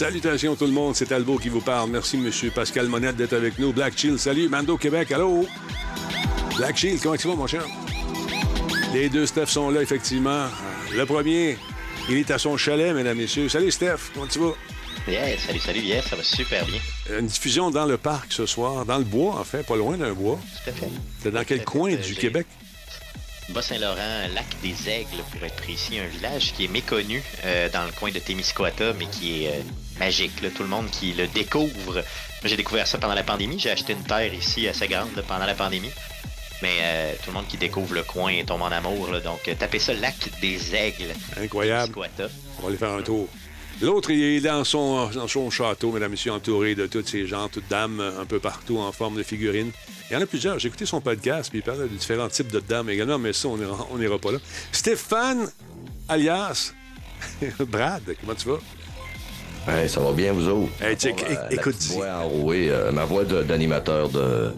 Salutations tout le monde, c'est Albo qui vous parle. Merci, Monsieur Pascal Monette, d'être avec nous. Black Chill, salut. Mando Québec, allô? Black Chill, comment tu vas, mon cher? Les deux Steph sont là, effectivement. Le premier, il est à son chalet, mesdames, messieurs. Salut, Steph, comment tu vas? Yeah, salut, salut, yes, ça va super bien. Une diffusion dans le parc ce soir, dans le bois, en fait, pas loin d'un bois. Tout à fait. C'est dans quel coin du j'ai- Québec? Bas-Saint-Laurent, lac des Aigles, pour être précis, un village qui est méconnu euh, dans le coin de Témiscouata, mais qui est euh, magique. là. Tout le monde qui le découvre. Moi, j'ai découvert ça pendant la pandémie. J'ai acheté une terre ici assez grande là, pendant la pandémie. Mais euh, tout le monde qui découvre le coin tombe en amour. là. Donc, euh, tapez ça, lac des Aigles. Incroyable. On va aller faire un tour. L'autre, il est dans son, dans son château, mesdames et messieurs, entouré de toutes ces gens, toutes dames, un peu partout en forme de figurines. Il y en a plusieurs. J'ai écouté son podcast, puis il parle de différents types de dames également, mais ça, on n'ira pas là. Stéphane, alias Brad, comment tu vas? Hey, ça va bien, vous autres? Hey, check, Bon, é- la écoute voix enrouée, euh, ma voix d'animateur de,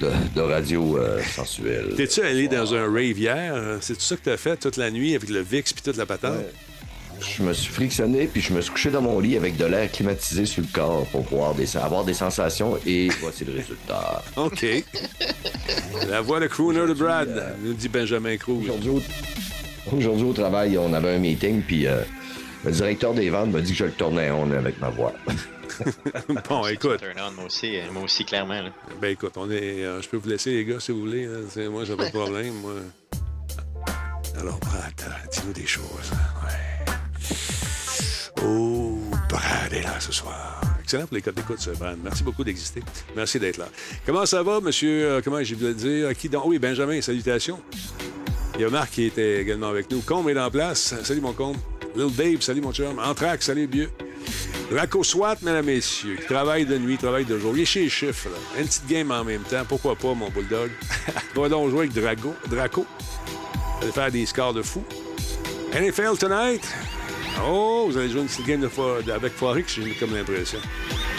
de, de radio euh, sensuelle. T'es-tu allé dans un rave hier? C'est tout ça que t'as fait toute la nuit avec le VIX puis toute la patente? Ouais. Je me suis frictionné, puis je me suis couché dans mon lit avec de l'air climatisé sur le corps pour pouvoir des- avoir des sensations, et voici le résultat. OK. la voix de crooner de Brad, nous dit Benjamin Cruz. Aujourd'hui au, travail, on avait un meeting, puis euh, le directeur des ventes m'a dit que je le tournais on avec ma voix. Bon, écoute. Turn on, moi aussi, euh, moi aussi, clairement. là. Ben écoute, on est. euh, je peux vous laisser, les gars, si vous voulez. hein. Moi, j'ai pas de problème. Moi. Alors, Brad, euh, dis-nous des choses. Ouais. Oh, Brad est là ce soir. Excellent pour les codes d'écoute, ce Brad. Merci beaucoup d'exister. Merci d'être là. Comment ça va, monsieur? euh, comment j'ai voulu le dire? Qui donc? Oui, Benjamin, salutations. Il y a Marc qui était également avec nous. Combe est en place. Salut, mon Combe. Little Dave, salut, mon chum. Anthrax, salut, vieux. Raco Swat, mesdames, messieurs, qui travaille de nuit, travaille de jour. Il est chez les chiffres, là. Une petite game en même temps. Pourquoi pas, mon bulldog? Va donc jouer avec Drago. Draco. Allez faire des scores de fou. NFL Tonight. Oh, vous allez jouer une petite game de fo- avec Forex, j'ai comme l'impression.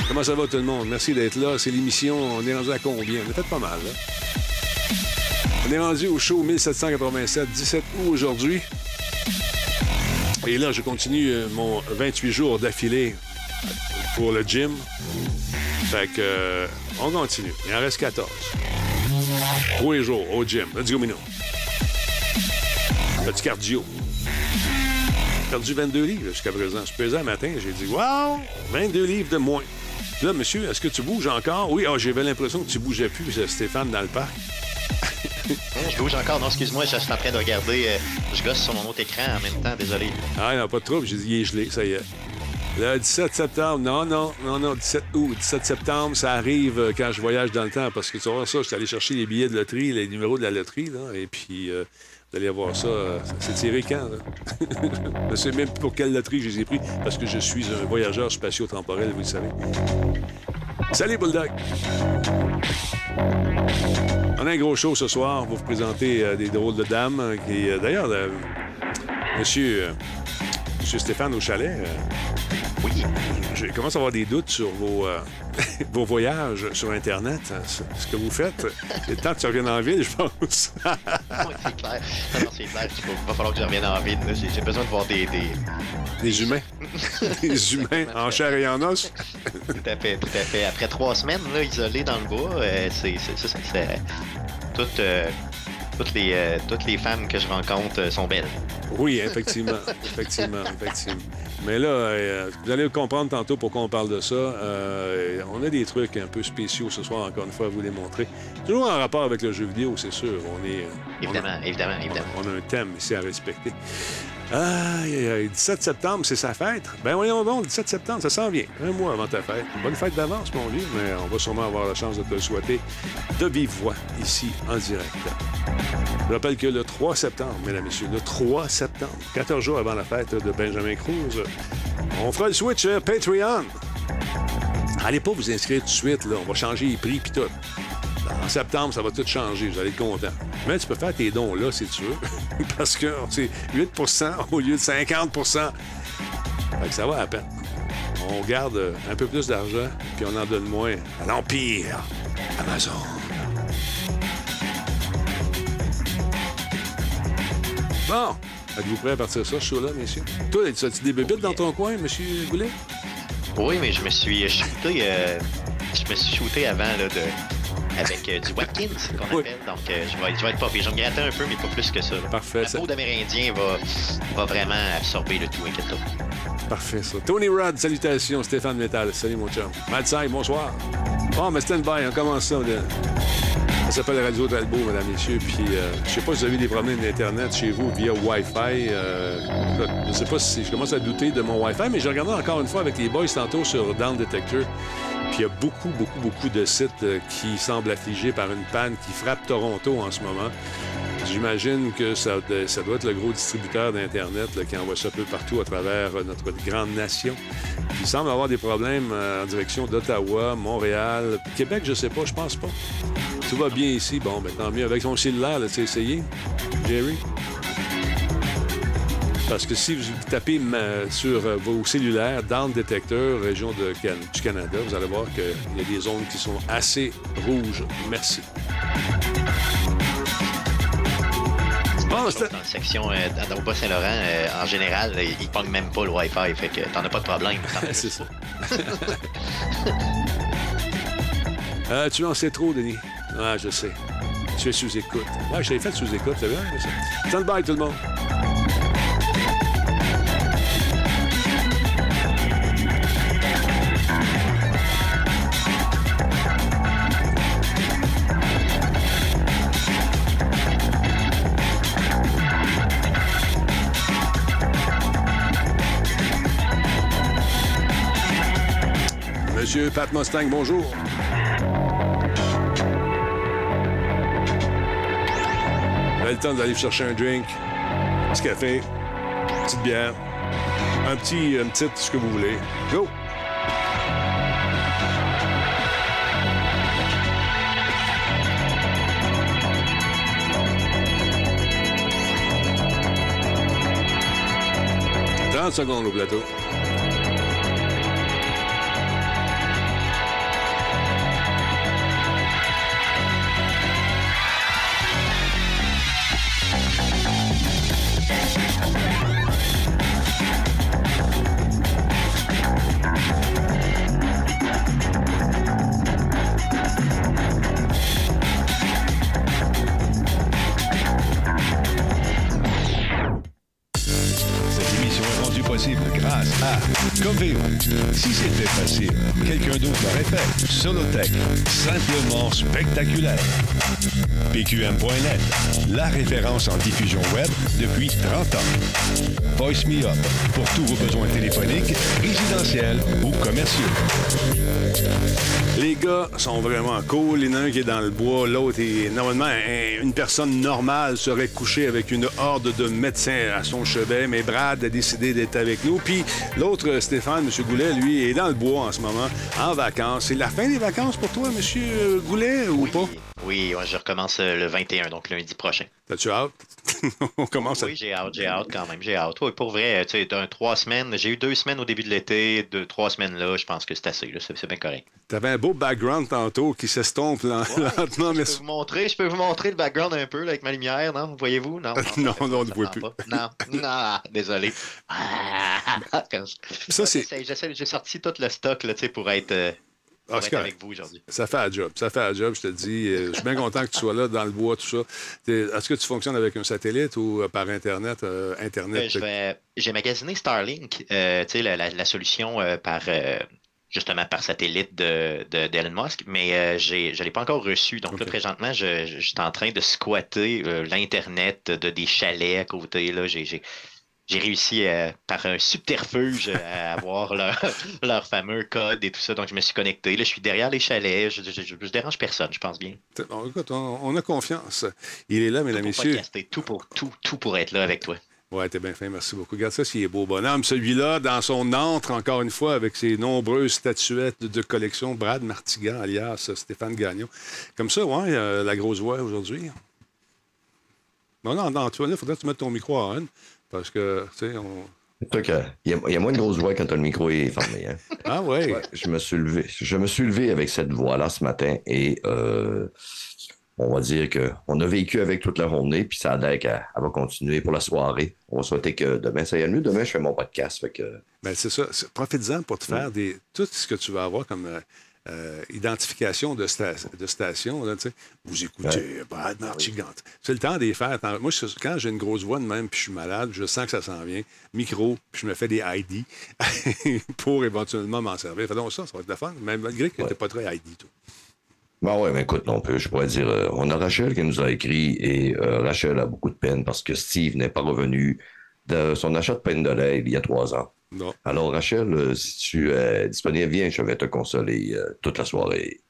Comment ça va, tout le monde? Merci d'être là. C'est l'émission. On est rendu à combien? On a fait pas mal, là. On est rendu au show 1787, 17 août aujourd'hui. Et là, je continue euh, mon 28 jours d'affilée pour le gym. Fait que, euh, on continue. Il en reste 14. Tous les au gym. Let's go. Petit cardio. Perdu 22 livres jusqu'à présent. Je pesais un matin, j'ai dit, wow, 22 livres de moins. Là, monsieur, est-ce que tu bouges encore? Oui, ah, j'avais l'impression que tu bougeais plus, Stéphane, dans le parc. Je bouge encore. Non, excuse-moi, je suis en train de regarder. euh, je gosse sur mon autre écran en même temps, désolé. Ah, non, pas de trouble. J'ai dit, il est gelé, ça y est. Le 17 septembre, non, non, non, non, 17 août, 17 septembre, ça arrive euh, quand je voyage dans le temps, parce que tu vas ça, je suis allé chercher les billets de loterie, les numéros de la loterie, là, et puis euh, vous allez voir ça, euh, c'est tiré quand, là? je sais même pour quelle loterie je les ai pris, parce que je suis un voyageur spatio-temporel, vous le savez. Salut, Bulldog! On a un gros show ce soir. Va vous présenter euh, des drôles de dames. euh, qui, euh, D'ailleurs, monsieur, monsieur Stéphane au chalet, Oui. Je commence à avoir des doutes sur vos, euh, vos voyages sur Internet. hein, ce que vous faites. C'est le temps que tu reviennes en ville, je pense. Oui, c'est clair. Non, non, c'est clair. Il va, falloir que je revienne en ville. là. J'ai j'ai besoin de voir des. des... des humains. des humains en chair et en os. Tout à fait, tout à fait. Après trois semaines là, isolés dans le bois, euh, c'est c'est- c'est- euh, toutes, les, euh, toutes les femmes que je rencontre euh, sont belles. Oui, effectivement. effectivement, effectivement. Mais là, euh, vous allez comprendre tantôt pourquoi on parle de ça. On a des trucs un peu spéciaux ce soir, encore une fois, à vous les montrer. Toujours en rapport avec le jeu vidéo, c'est sûr. On est. on a- Évidemment, évidemment, évidemment. On a un thème ici à respecter. Aïe, aïe, aïe. 17 septembre, c'est sa fête. Ben voyons donc, 17 septembre, ça s'en vient. Un mois avant ta fête. Bonne fête d'avance, mon vieux, mais on va sûrement avoir la chance de te le souhaiter de vive voix, ici, en direct. Je rappelle que le 3 septembre, mesdames et messieurs, le 3 septembre, 14 jours avant la fête de Benjamin Cruz, on fera le switch euh, Patreon. Allez pas vous inscrire tout de suite, là. On va changer les prix puis tout. En septembre, ça va tout changer. Vous allez être content. Mais tu peux faire tes dons là, si tu veux. Parce que c'est 8% au lieu de 50 Fait que ça va à peine. On garde un peu plus d'argent, puis on en donne moins à l'Empire Amazon. Bon, êtes-vous prêts à partir ça, ce show-là, messieurs? Toi, as-tu des bébites dans ton coin, monsieur Goulet? Oui, mais je me suis shooté, euh, je me suis shooté avant là, de, avec euh, du Watkins, qu'on Oui. appelle. Donc, euh, je, vais, je vais être pas. Je vais me gratter un peu, mais pas plus que ça. là. Parfait, La ça- peau d'Amérindien va, va vraiment absorber le tout, inquiète-toi. Parfait, ça. Tony Rod, salutations. Stéphane Métal, salut mon chum. Matt Sai, bonsoir. Bon, mais stand by, on commence ça. Ça s'appelle Radio Talbot, mesdames, messieurs. Puis, euh, je sais pas si vous avez des problèmes d'Internet chez vous via Wi-Fi. Euh, je sais pas si je commence à douter de mon Wi-Fi, mais j'ai regardé encore une fois avec les boys tantôt sur Down Detector. Puis, il y a beaucoup, beaucoup, beaucoup de sites euh, qui semblent affligés par une panne qui frappe Toronto en ce moment. J'imagine que ça, ça doit être le gros distributeur d'Internet qui envoie ça un peu partout à travers euh, notre grande nation. Il semble avoir des problèmes euh, en direction d'Ottawa, Montréal, Québec, je sais pas, je pense pas. Tout va bien ici. Bon, ben, tant mieux. Avec son cellulaire, tu essayé, Jerry? Parce que si vous tapez ma- sur euh, vos cellulaires Down Detector, région de Can- du Canada, vous allez voir qu'il y a des zones qui sont assez rouges. Merci. Dans la section, euh, dans, au Bas-Saint-Laurent, euh, en général, euh, ils pognent même pas le Wi-Fi. Fait que t'en as pas de problème. C'est ça. Euh, tu en sais trop, Denis. Ah, je sais. Tu es sous-écoute. Ouais, je t'avais fait sous-écoute, c'est bien. Stand by, tout le monde. Pat Mustang, bonjour. Le temps d'aller chercher un drink, un petit café, une petite bière, un petit, une petite, ce que vous voulez. Go! « 30 secondes au plateau. Référence en diffusion web depuis 30 ans. Voice Me Up, pour tous vos besoins téléphoniques, résidentiels ou commerciaux. Les gars sont vraiment cool. Il y en a un qui est dans le bois, l'autre est. Normalement, un- une personne normale serait couchée avec une horde de médecins à son chevet, mais Brad a décidé d'être avec nous. Puis l'autre, Stéphane, M. Goulet, lui, est dans le bois en ce moment, en vacances. C'est la fin des vacances pour toi, M. Goulet, ou pas? Oui, ouais, je recommence euh, le 21, donc lundi prochain. T'as-tu hâte? On commence à. Oui, j'ai hâte, j'ai hâte quand même, j'ai hâte. Oui, pour vrai, tu sais, trois semaines, j'ai eu deux semaines au début de l'été, deux, trois semaines là, je pense que c'est assez, c'est bien correct. T'avais un beau background tantôt qui s'estompe lent- lentement, mais. Je peux vous montrer, je peux vous montrer le background un peu là, avec ma lumière, non? Voyez-vous? Non, Non, non, on ne voit plus. pas. Non, non, désolé. Ah, Ça, c'est- J'ai sorti tout le stock là, tu sais, pour être, euh, Ah, c'est être correct. avec vous aujourd'hui. Ça fait un job. Ça fait un job, je te dis. Euh, Je suis bien content que tu sois là, dans le bois, tout ça. Est-ce que tu fonctionnes avec un satellite ou euh, par Internet? Euh, Internet? Euh, J'ai magasiné Starlink, euh, tu sais, la, la- la solution par justement par satellite de, de- d'Elon Musk, mais euh, j'ai, je ne l'ai pas encore reçu. Donc là, présentement, je, je- je suis en train de squatter euh, l'Internet de des chalets à côté. Là. J'ai, j'ai, réussi euh, par un subterfuge à avoir leur, leur fameux code et tout ça. Donc je me suis connecté. Là, je suis derrière les chalets. Je, je, je- je dérange personne, je pense bien. Bon, écoute, on, on a confiance. Il est là, mesdames, pour messieurs. podcaster, tout pour, tout, tout pour être là avec toi. Ouais, t'es bien fin, merci beaucoup. Regarde ça, s'il est beau bonhomme. Celui-là, dans son antre, encore une fois, avec ses nombreuses statuettes de collection, Brad Martigan, alias Stéphane Gagnon. Comme ça, ouais, euh, la grosse voix aujourd'hui. Non, non, non, tu vois, là, il faudrait que tu mettes ton micro à on, parce que, tu sais, on... Y, il y a moins de grosse voix quand le micro est fermé. hein. Ah ouais. Ouais, je me suis levé. Je me suis levé avec cette voix-là ce matin et euh, on va dire qu'on a vécu avec toute la journée, puis ça a l'air qu'elle va continuer pour la soirée. On va souhaiter que demain, ça aille mieux. Demain, je fais mon podcast. Fait que... Ben, c'est ça. Profites-en pour te faire des, tout ce que tu vas avoir comme euh, euh, identification de, de station. Là, vous écoutez Brad C'est le temps des fêtes. Moi, quand j'ai une grosse voix de même puis je suis malade, je sens que ça s'en vient. Micro, puis je me fais des ID pour éventuellement m'en servir. Fait donc ça, ça va être la fun, même malgré que tu pas très ID. Tout. Ben ouais, mais écoute, on peut, je pourrais dire, euh, on a Rachel qui nous a écrit et euh, Rachel a beaucoup de peine parce que Steve n'est pas revenu de son achat de peine de lait il y a trois ans. Non. Alors, Rachel, euh, si tu es disponible, viens, je vais te consoler toute la soirée.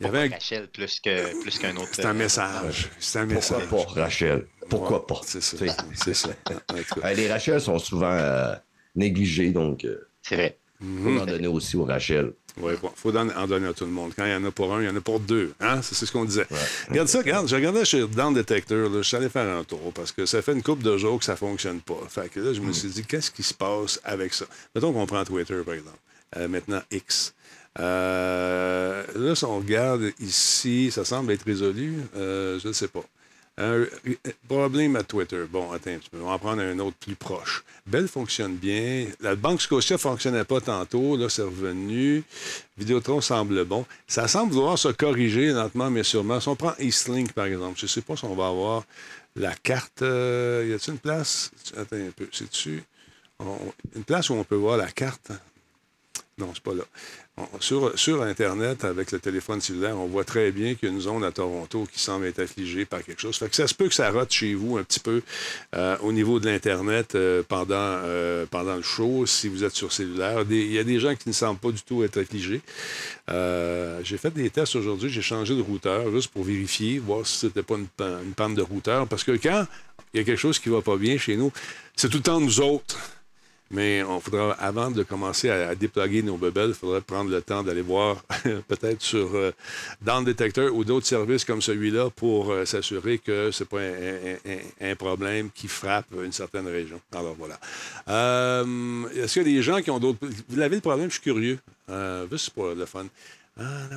Il y avait Rachel plus qu'un plus qu'un autre. C'est un message. C'est un message. Pourquoi pas, Rachel? Pourquoi pas? C'est ça. C'est ça. les Rachel sont souvent négligées, donc. C'est vrai. Il faut en donner aussi aux Rachel. Oui, il faut en donner à tout le monde. Quand il y en a pour un, il y en a pour deux. Hein? C'est ce qu'on disait. Regarde ça, regarde. Je regardais chez Down Detector. Là, je suis allé faire un tour parce que ça fait une couple de jours que ça ne fonctionne pas. Fait que là, je me hmm. suis dit, qu'est-ce qui se passe avec ça? Mettons qu'on prend Twitter, par exemple. Euh, maintenant, X. Euh, là, si on regarde ici, ça semble être résolu. Euh, je ne sais pas. Un problème à Twitter. Bon, attends un petit peu. On va en prendre un autre plus proche. Belle fonctionne bien. La Banque Scotia ne fonctionnait pas tantôt. Là, c'est revenu. Vidéotron semble bon. Ça semble vouloir se corriger lentement, mais sûrement. Si on prend Eastlink, par exemple, je ne sais pas si on va avoir la carte. Euh, y a-t-il une place? Attends un peu. C'est-tu? Une place où on peut voir la carte? Non, c'est pas là. Sur, sur, Internet, avec le téléphone cellulaire, on voit très bien qu'il y a une zone à Toronto qui semble être affligée par quelque chose. Ça se peut que ça rate chez vous un petit peu euh, au niveau de l'Internet euh, pendant, euh, pendant le show, si vous êtes sur cellulaire. il y a des gens qui ne semblent pas du tout être affligés. j'ai fait des tests aujourd'hui, j'ai changé de routeur juste pour vérifier, voir si c'était pas une, une panne de routeur. Parce que quand il y a quelque chose qui va pas bien chez nous, c'est tout le temps nous autres mais on faudra, avant de commencer à, déployer nos bebelles, il faudrait prendre le temps d'aller voir peut-être sur euh, dans le détecteur ou d'autres services comme celui-là pour euh, s'assurer que ce n'est pas un, problème qui frappe une certaine région. Alors voilà. Euh, est-ce qu'il y a des gens qui ont d'autres. Vous avez le problème, je suis curieux. juste pour le fun? Ah,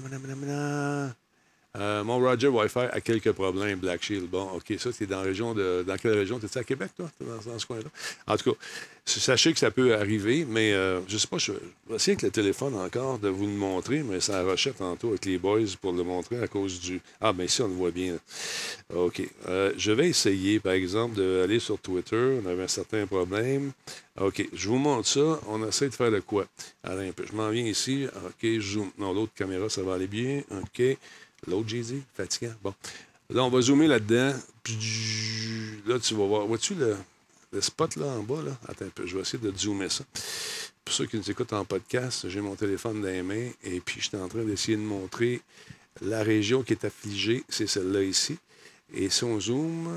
euh, mon Roger Wi-Fi a quelques problèmes, Black Shield. Bon, OK, ça, c'est dans la région de. Dans quelle région? T'es-tu à Québec, toi? Dans, ce coin-là? En tout cas, sachez que ça peut arriver, mais euh, je ne sais pas, je vais essayer avec le téléphone encore de vous le montrer, mais ça rachète tantôt avec les boys pour le montrer à cause du. Ah, bien ici, on le voit bien. OK. Euh, je vais essayer, par exemple, d'aller sur Twitter. On avait un certain problème. OK, je vous montre ça. On essaie de faire de quoi? Allez, un peu. Je m'en viens ici. OK, je zoom. Non, l'autre caméra, ça va aller bien. OK. L'autre Jay-Z, fatigant. Bon. Là, on va zoomer là-dedans. Là, tu vas voir. Vois-tu le, spot là en bas? Là? Attends un peu, je vais essayer de zoomer ça. Pour ceux qui nous écoutent en podcast, j'ai mon téléphone dans les mains et puis j'étais en train d'essayer de montrer la région qui est affligée. C'est celle-là ici. Et si on zoome,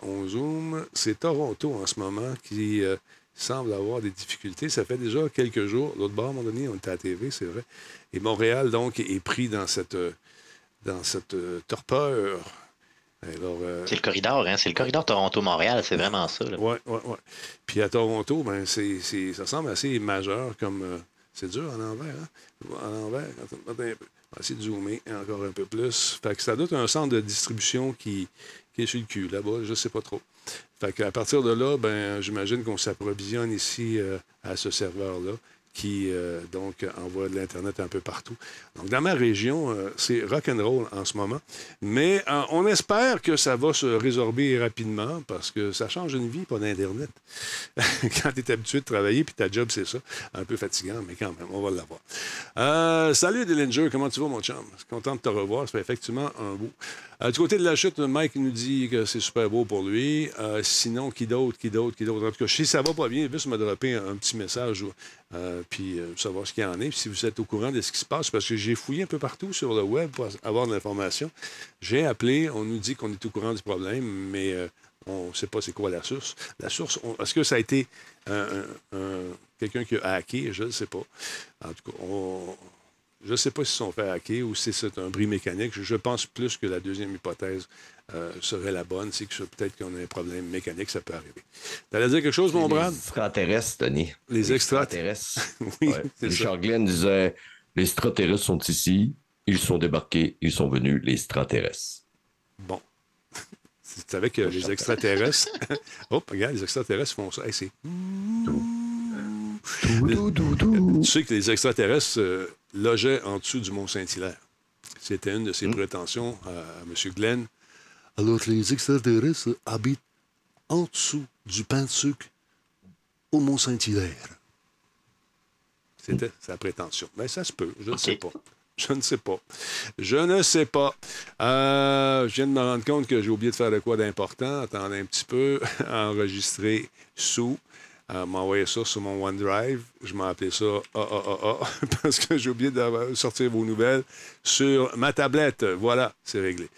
on zoome, c'est Toronto en ce moment qui euh, semble avoir des difficultés. Ça fait déjà quelques jours. L'autre bord, à un moment donné, on était à TV, c'est vrai. Et Montréal, donc, est pris dans cette, euh, dans cette euh, torpeur. Euh, c'est le corridor, hein? C'est le corridor Toronto-Montréal, c'est vraiment ça. Oui, oui, oui. Puis à Toronto, ben, c'est, ça semble assez majeur comme. Euh, c'est dur en envers, hein? En envers. On va essayer de zoomer encore un peu plus. Fait que ça doit être un centre de distribution qui, qui est sur le cul là-bas, je ne sais pas trop. Fait qu'à partir de là, ben, j'imagine qu'on s'approvisionne ici à ce serveur-là qui euh, donc envoie de l'Internet un peu partout. Donc, dans ma région, euh, c'est rock'n'roll en ce moment. Mais euh, on espère que ça va se résorber rapidement parce que ça change une vie, pas d'Internet. quand tu es habitué de travailler, puis ta job, c'est ça. Un peu fatigant, mais quand même, on va l'avoir. salut, Dillinger, comment tu vas, mon chum? Content de te revoir. Fait effectivement un bout. du côté de la chute, Mike nous dit que c'est super beau pour lui. sinon, qui d'autre, qui d'autre, qui d'autre? En tout cas, si ça va pas bien, juste me dropper un, un petit message. Euh, puis euh, savoir ce qu'il y en est. Si vous êtes au courant de ce qui se passe, parce que j'ai fouillé un peu partout sur le web pour avoir de l'information. J'ai appelé, on nous dit qu'on est au courant du problème, mais euh, on ne sait pas c'est quoi la source. La source, est-ce que ça a été quelqu'un qui a hacké? Je ne sais pas. En tout cas, je ne sais pas s'ils sont fait hacker ou si c'est un bris mécanique. Je, pense plus que la deuxième hypothèse euh, serait la bonne, c'est que peut-être qu'on a un problème mécanique, ça peut arriver. Tu allais dire quelque chose, mon Brad? Les extraterrestres, Tony. Les, extraterrestres. oui, Richard Glenn disait les extraterrestres sont ici. ils sont débarqués, ils sont venus, les extraterrestres. Bon. Tu savais que les extraterrestres. oh, regarde, les extraterrestres font ça. Hey, c'est. Tu sais que les extraterrestres euh, logeaient en dessous du Mont Saint-Hilaire. C'était une de ses prétentions à, à M. Glenn. Alors que les extraterrestres habitent en dessous du pain de sucre au Mont Saint-Hilaire. C'était sa prétention. Mais ça se peut, je ne sais pas. Je ne sais pas. Je ne sais pas. Euh, je viens de me rendre compte que j'ai oublié de faire de quoi d'important. Attendez un petit peu. Enregistrer sous. Euh, m'envoyer ça sur mon OneDrive. Je m'ai appelé ça AAAA parce que j'ai oublié de sortir vos nouvelles sur ma tablette. Voilà, c'est réglé.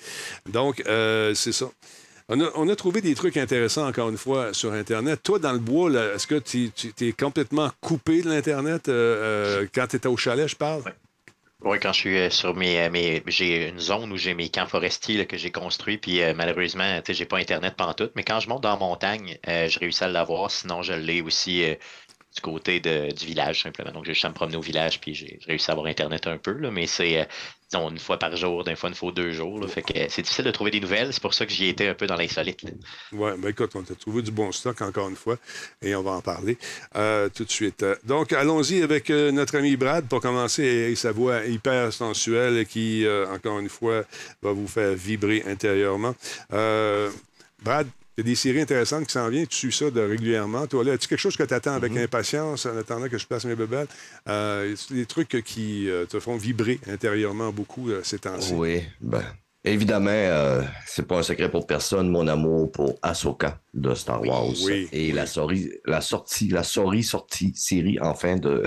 Donc, euh, c'est ça. On a, trouvé des trucs intéressants, encore une fois, sur Internet. Toi, dans le bois, est-ce que tu es complètement coupé de l'Internet euh, quand tu étais au chalet, je parle? Oui, quand je suis euh, sur mes, euh, mes j'ai une zone où j'ai mes camps forestiers que j'ai construits, puis euh, malheureusement, tu sais, j'ai pas internet tout. mais quand je monte dans la montagne, je réussis à l'avoir, sinon je l'ai aussi du côté de, du village simplement. Donc j'ai juste à me promener au village, puis j'ai réussi à avoir internet un peu, là, mais c'est euh, disons une fois par jour, d'une fois une fois deux jours. là. fait que c'est difficile de trouver des nouvelles, c'est pour ça que j'y étais un peu dans l'insolite. Oui, ben écoute, on t'a trouvé du bon stock, encore une fois, et on va en parler euh, tout de suite. Donc, allons-y avec euh, notre ami Brad pour commencer, et sa voix hyper sensuelle qui, encore une fois, va vous faire vibrer intérieurement. Brad, il y a des séries intéressantes qui s'en viennent. Tu suis ça de régulièrement. Toi, là, as-tu quelque chose que tu attends avec impatience en attendant que je place mes bébelles? Euh, des trucs qui euh, te font vibrer intérieurement beaucoup euh, ces temps-ci? Oui, ben, évidemment, c'est pas un secret pour personne, mon amour pour Ahsoka de Star Wars. oui, et oui. la, sortie, la sortie, la sortie, sortie, série, enfin, de.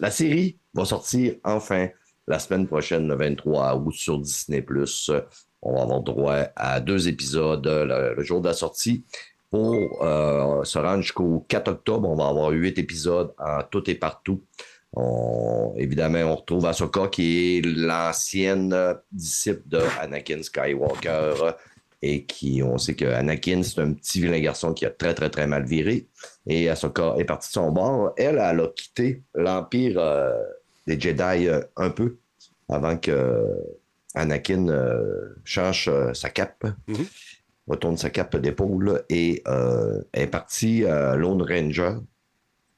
la série va sortir enfin la semaine prochaine, le 23 août, sur Disney. On va avoir droit à deux épisodes le, jour de la sortie. Pour euh, se rendre jusqu'au 4 octobre, on va avoir huit épisodes en tout et partout. On- évidemment, on retrouve Ahsoka qui est l'ancienne disciple de Anakin Skywalker et qui, on sait que Anakin, c'est un petit vilain garçon qui a très, très, très mal viré. Et Ahsoka est partie de son bord. Elle, elle a quitté l'Empire euh, des Jedi euh, un peu avant que Anakin euh, change euh, sa cape, Mhm. retourne sa cape d'épaule et euh, est partie euh, Lone Ranger.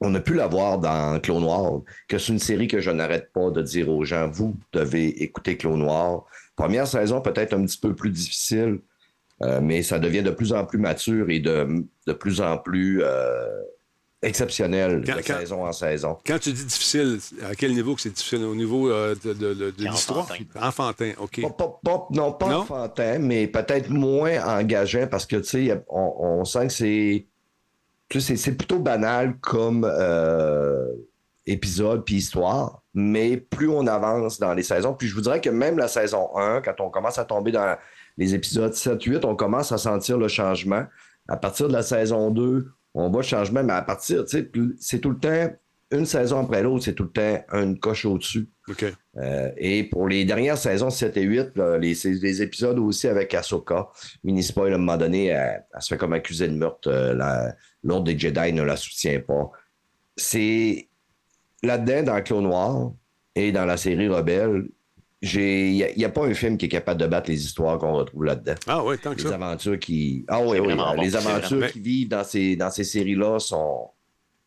On a pu la voir dans Clone Noir, que c'est une série que je n'arrête pas de dire aux gens, vous devez écouter Clone Noir. Première saison peut-être un petit peu plus difficile, euh, mais ça devient de plus en plus mature et de, de plus en plus euh, exceptionnel Quand- de quand- saison en saison. Quand tu dis difficile, à quel niveau que c'est difficile? Au niveau euh, de, de- de- de l'histoire? Enfantin. Enfantin, OK. Pas, pas- pas- non, pas Non? enfantin, mais peut-être moins engageant parce que, tu sais, on, on sent que c'est. tu sais, C'est c'est plutôt banal comme euh, épisode puis histoire, mais plus on avance dans les saisons, puis je vous dirais que même la saison 1, quand on commence à tomber dans les épisodes 7-8, on commence à sentir le changement. À partir de la saison 2, on voit le changement, mais à partir, tu sais, plus- c'est tout le temps, une saison après l'autre, c'est tout le temps une coche au-dessus. Euh, et pour les dernières saisons 7 et 8, là, les, épisodes aussi avec Ahsoka. Mini spoil, à un moment donné, elle, elle se fait comme accuser de meurtre. euh, L'ordre des Jedi ne la soutient pas. C'est là-dedans, dans Clone Noir et dans la série Rebelle, il n'y a, pas un film qui est capable de battre les histoires qu'on retrouve là-dedans. Ah ouais, tant que Les ça. aventures qui. Ah oui, C'est oui. bon, Les aventures vraiment- qui vivent dans ces, dans ces séries-là sont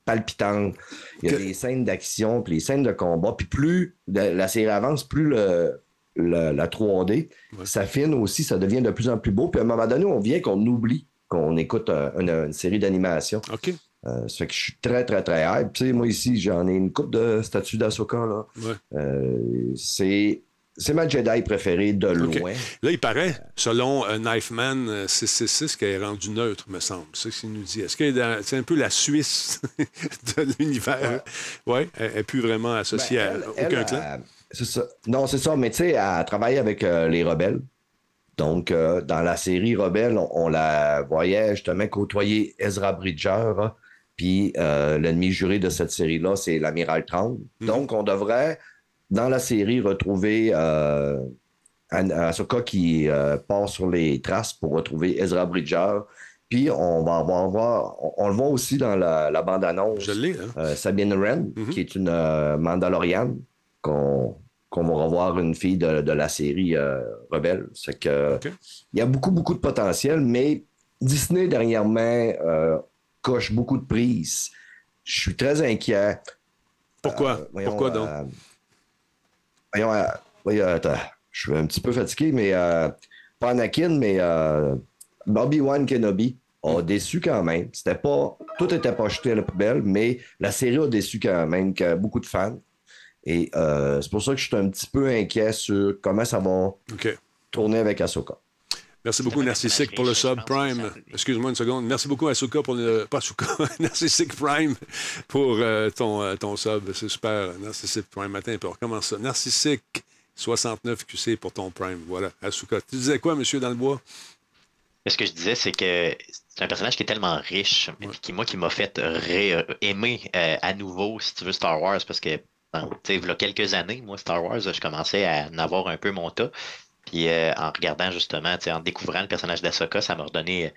palpitantes. Il y a Que- des scènes d'action, puis les scènes de combat. Puis plus la, la série avance, plus le, le- la 3D Ouais. s'affine aussi, ça devient de plus en plus beau. Puis à un moment donné, on vient qu'on oublie qu'on écoute un- une, une série d'animation. OK. Euh, ça fait que je suis très, très, très hype. Tu sais, moi ici, j'en ai une coupe de statues d'Asoka. là. Ouais. Euh, c'est. C'est ma Jedi préférée de loin. Là, il paraît, selon euh, Knifeman euh, 666, qu'elle est rendue neutre, me semble. C'est ce qu'il nous dit. Est-ce que c'est un peu la Suisse de l'univers? Oui, elle n'est plus vraiment associée Ben, à aucun elle, clan. euh, c'est ça. Non, c'est ça. Mais tu sais, elle travaille avec euh, les rebelles. Donc, euh, dans la série Rebelle, on, on la voyait justement côtoyer Ezra Bridger. hein. Puis euh, l'ennemi juré de cette série-là, c'est l'amiral 30. Mhm. Donc, on devrait, dans la série, retrouver euh, An- Ahsoka qui euh, part sur les traces pour retrouver Ezra Bridger. Puis on va on, on le voit aussi dans la, la bande-annonce. Je l'ai, hein? Euh, Sabine Wren, Mhm. qui est une euh, Mandaloriane qu'on qu'on va revoir une fille de, de la série euh, Rebelle. C'est que il y a beaucoup, beaucoup de potentiel, mais Disney, dernièrement, euh, coche beaucoup de prises. Je suis très inquiet. Pourquoi? Euh, voyons, Pourquoi donc? Euh, euh, attends, je suis un petit peu fatigué, mais euh, pas Anakin, mais euh, Bobby-Wan Kenobi a déçu quand même. C'était pas, tout n'était pas jeté à la poubelle, mais la série a déçu quand même, que beaucoup de fans. Et c'est pour ça que je suis un petit peu inquiet sur comment ça va tourner avec Ahsoka. Merci beaucoup, Narcissique, pour le riche, je sub pense que Prime. ça- Excuse-moi une seconde. Merci beaucoup, Asuka, pour le. Pas Asuka, Narcissique Prime, pour euh, ton, euh, ton sub. C'est super. Narcissique Prime matin. Puis on recommence ça. Narcissique 69 QC pour ton Prime. Voilà, Asuka. Tu disais quoi, monsieur dans le bois? Ce que je disais, c'est que c'est un personnage qui est tellement riche, qui, moi, qui m'a fait ré- euh, aimer euh, à nouveau, si tu veux, Star Wars, parce que, tu sais, il y a quelques années, moi, Star Wars, je commençais à en avoir un peu mon tas. Puis euh, en regardant, justement, en découvrant le personnage d'Asoka, ça m'a redonné euh,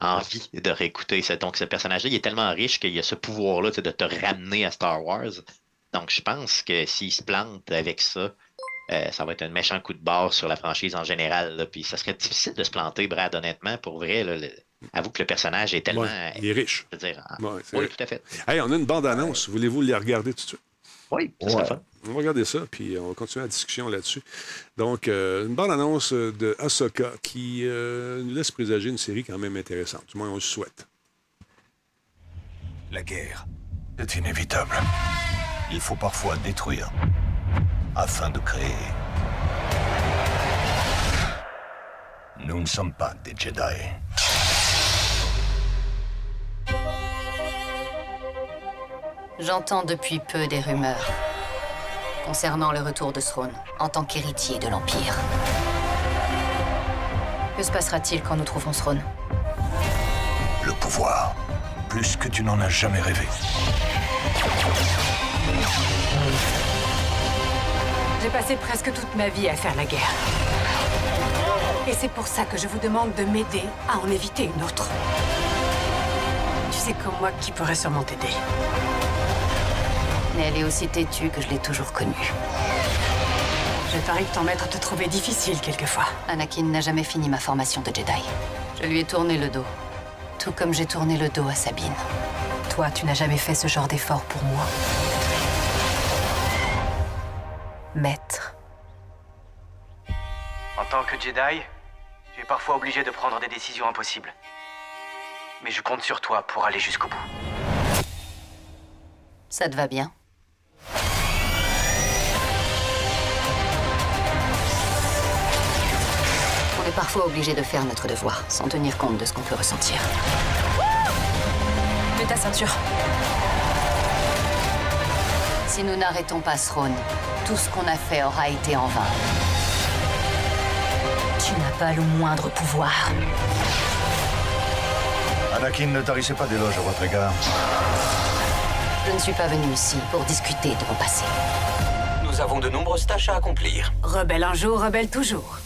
envie de réécouter. Donc, ce personnage-là, il est tellement riche qu'il y a ce pouvoir-là, de te ramener à Star Wars. Donc, je pense que s'il se plante avec ça, euh, ça va être un méchant coup de barre sur la franchise en général. là. Puis ça serait difficile de se planter, Brad, honnêtement, pour vrai. là, le- Avoue que le personnage est tellement. Ouais, il est riche. je veux dire, en- Ouais, c'est oui, vrai. tout à fait. Hey, on a une bande-annonce. Voulez-vous les regarder tout de suite? Oui, ça serait fun. On va regarder ça, puis on va continuer la discussion là-dessus. Donc, euh, une bande-annonce de Ahsoka qui euh, nous laisse présager une série quand même intéressante. Du moins, on le souhaite. La guerre est inévitable. Il faut parfois détruire afin de créer. Nous ne sommes pas des Jedi. J'entends depuis peu des rumeurs concernant le retour de Throne en tant qu'héritier de l'Empire. Que se passera-t-il quand nous trouverons Throne? Le pouvoir, plus que tu n'en as jamais rêvé. J'ai passé presque toute ma vie à faire la guerre. Et c'est pour ça que je vous demande de m'aider à en éviter une autre. Tu sais comme moi qui pourrait sûrement t'aider? Mais elle est aussi têtue que je l'ai toujours connue. Je parie que ton maître te trouvait difficile quelquefois. Anakin n'a jamais fini ma formation de Jedi. Je lui ai tourné le dos. Tout comme j'ai tourné le dos à Sabine. Toi, tu n'as jamais fait ce genre d'effort pour moi. Maître. En tant que Jedi, tu es parfois obligé de prendre des décisions impossibles. Mais je compte sur toi pour aller jusqu'au bout. Ça te va bien? Parfois obligé de faire notre devoir, sans tenir compte de ce qu'on peut ressentir. Mets ta ceinture. Si nous n'arrêtons pas Throne, tout ce qu'on a fait aura été en vain. Tu n'as pas le moindre pouvoir. Anakin, ne tarissez pas d'éloges à votre égard. Je ne suis pas venu ici pour discuter de mon passé. Nous avons de nombreuses tâches à accomplir. Rebelle un jour, rebelle toujours.